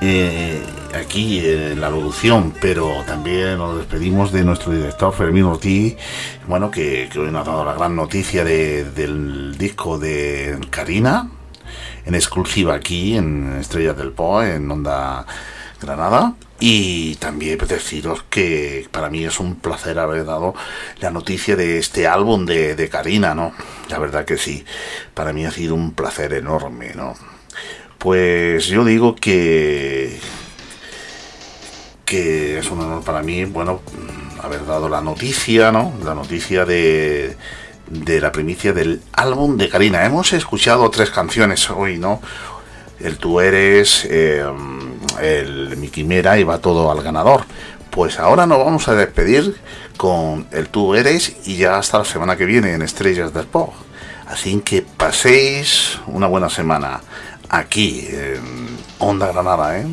eh, aquí en la locución, pero también nos despedimos de nuestro director Fermín Ortiz, bueno, que, que hoy nos ha dado la gran noticia de- del disco de Karina, en exclusiva aquí en Estrellas del Po, en Onda Granada. Y también deciros que para mí es un placer haber dado la noticia de este álbum de, Karina, ¿no? La verdad que sí, para mí ha sido un placer enorme, ¿no? Pues yo digo que que es un honor para mí, bueno, haber dado la noticia, ¿no? La noticia de, de la primicia del álbum de Karina. Hemos escuchado tres canciones hoy, ¿no? El Tú Eres, eh, el Mi Quimera y va todo al ganador. Pues ahora nos vamos a despedir con el Tú Eres y ya hasta la semana que viene en Estrellas del Pop. Así que paséis una buena semana aquí en Onda Granada, ¿eh?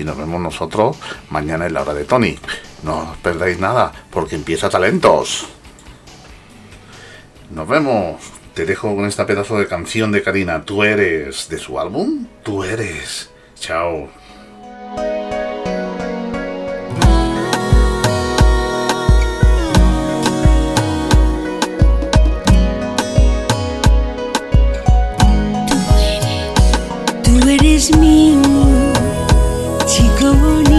y nos vemos nosotros mañana en la hora de Tony. No os perdáis nada, porque empieza Talentos. Nos vemos. Te dejo con esta pedazo de canción de Karina. Tú eres de su álbum. Tú eres. Chao. Tú eres mío, chico bonito.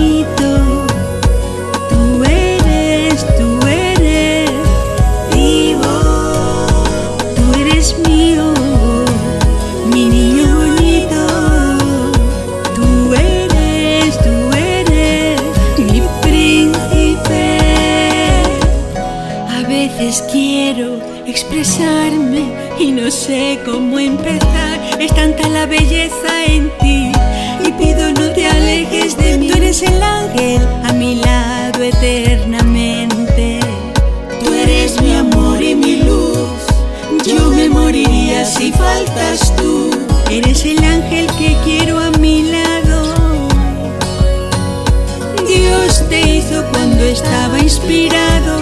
Y no sé cómo empezar. Es tanta la belleza en ti y pido no te alejes de mí. Tú eres el ángel a mi lado eternamente. Tú eres mi amor y mi luz. Yo me moriría si faltas tú. Eres el ángel que quiero a mi lado. Dios te hizo cuando estaba inspirado.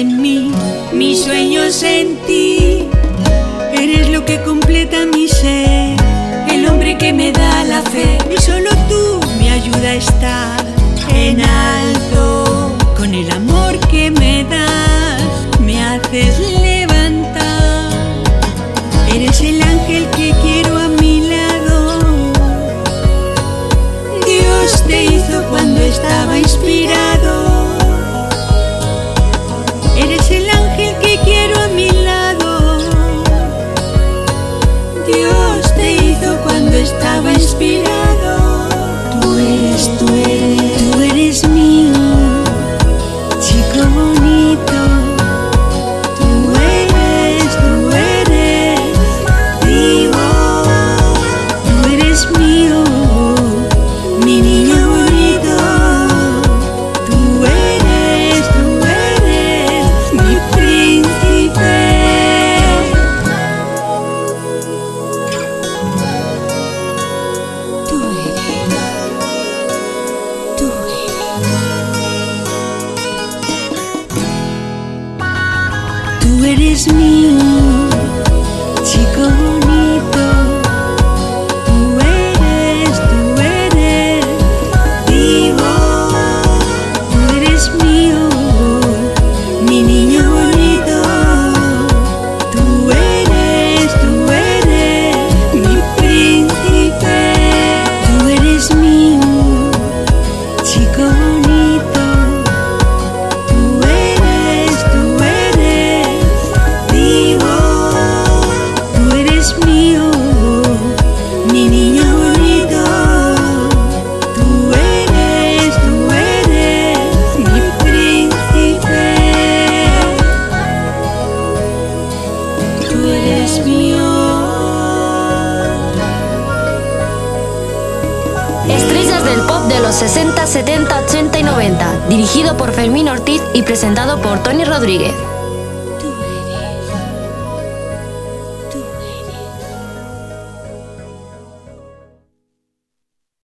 de mí, mi sueño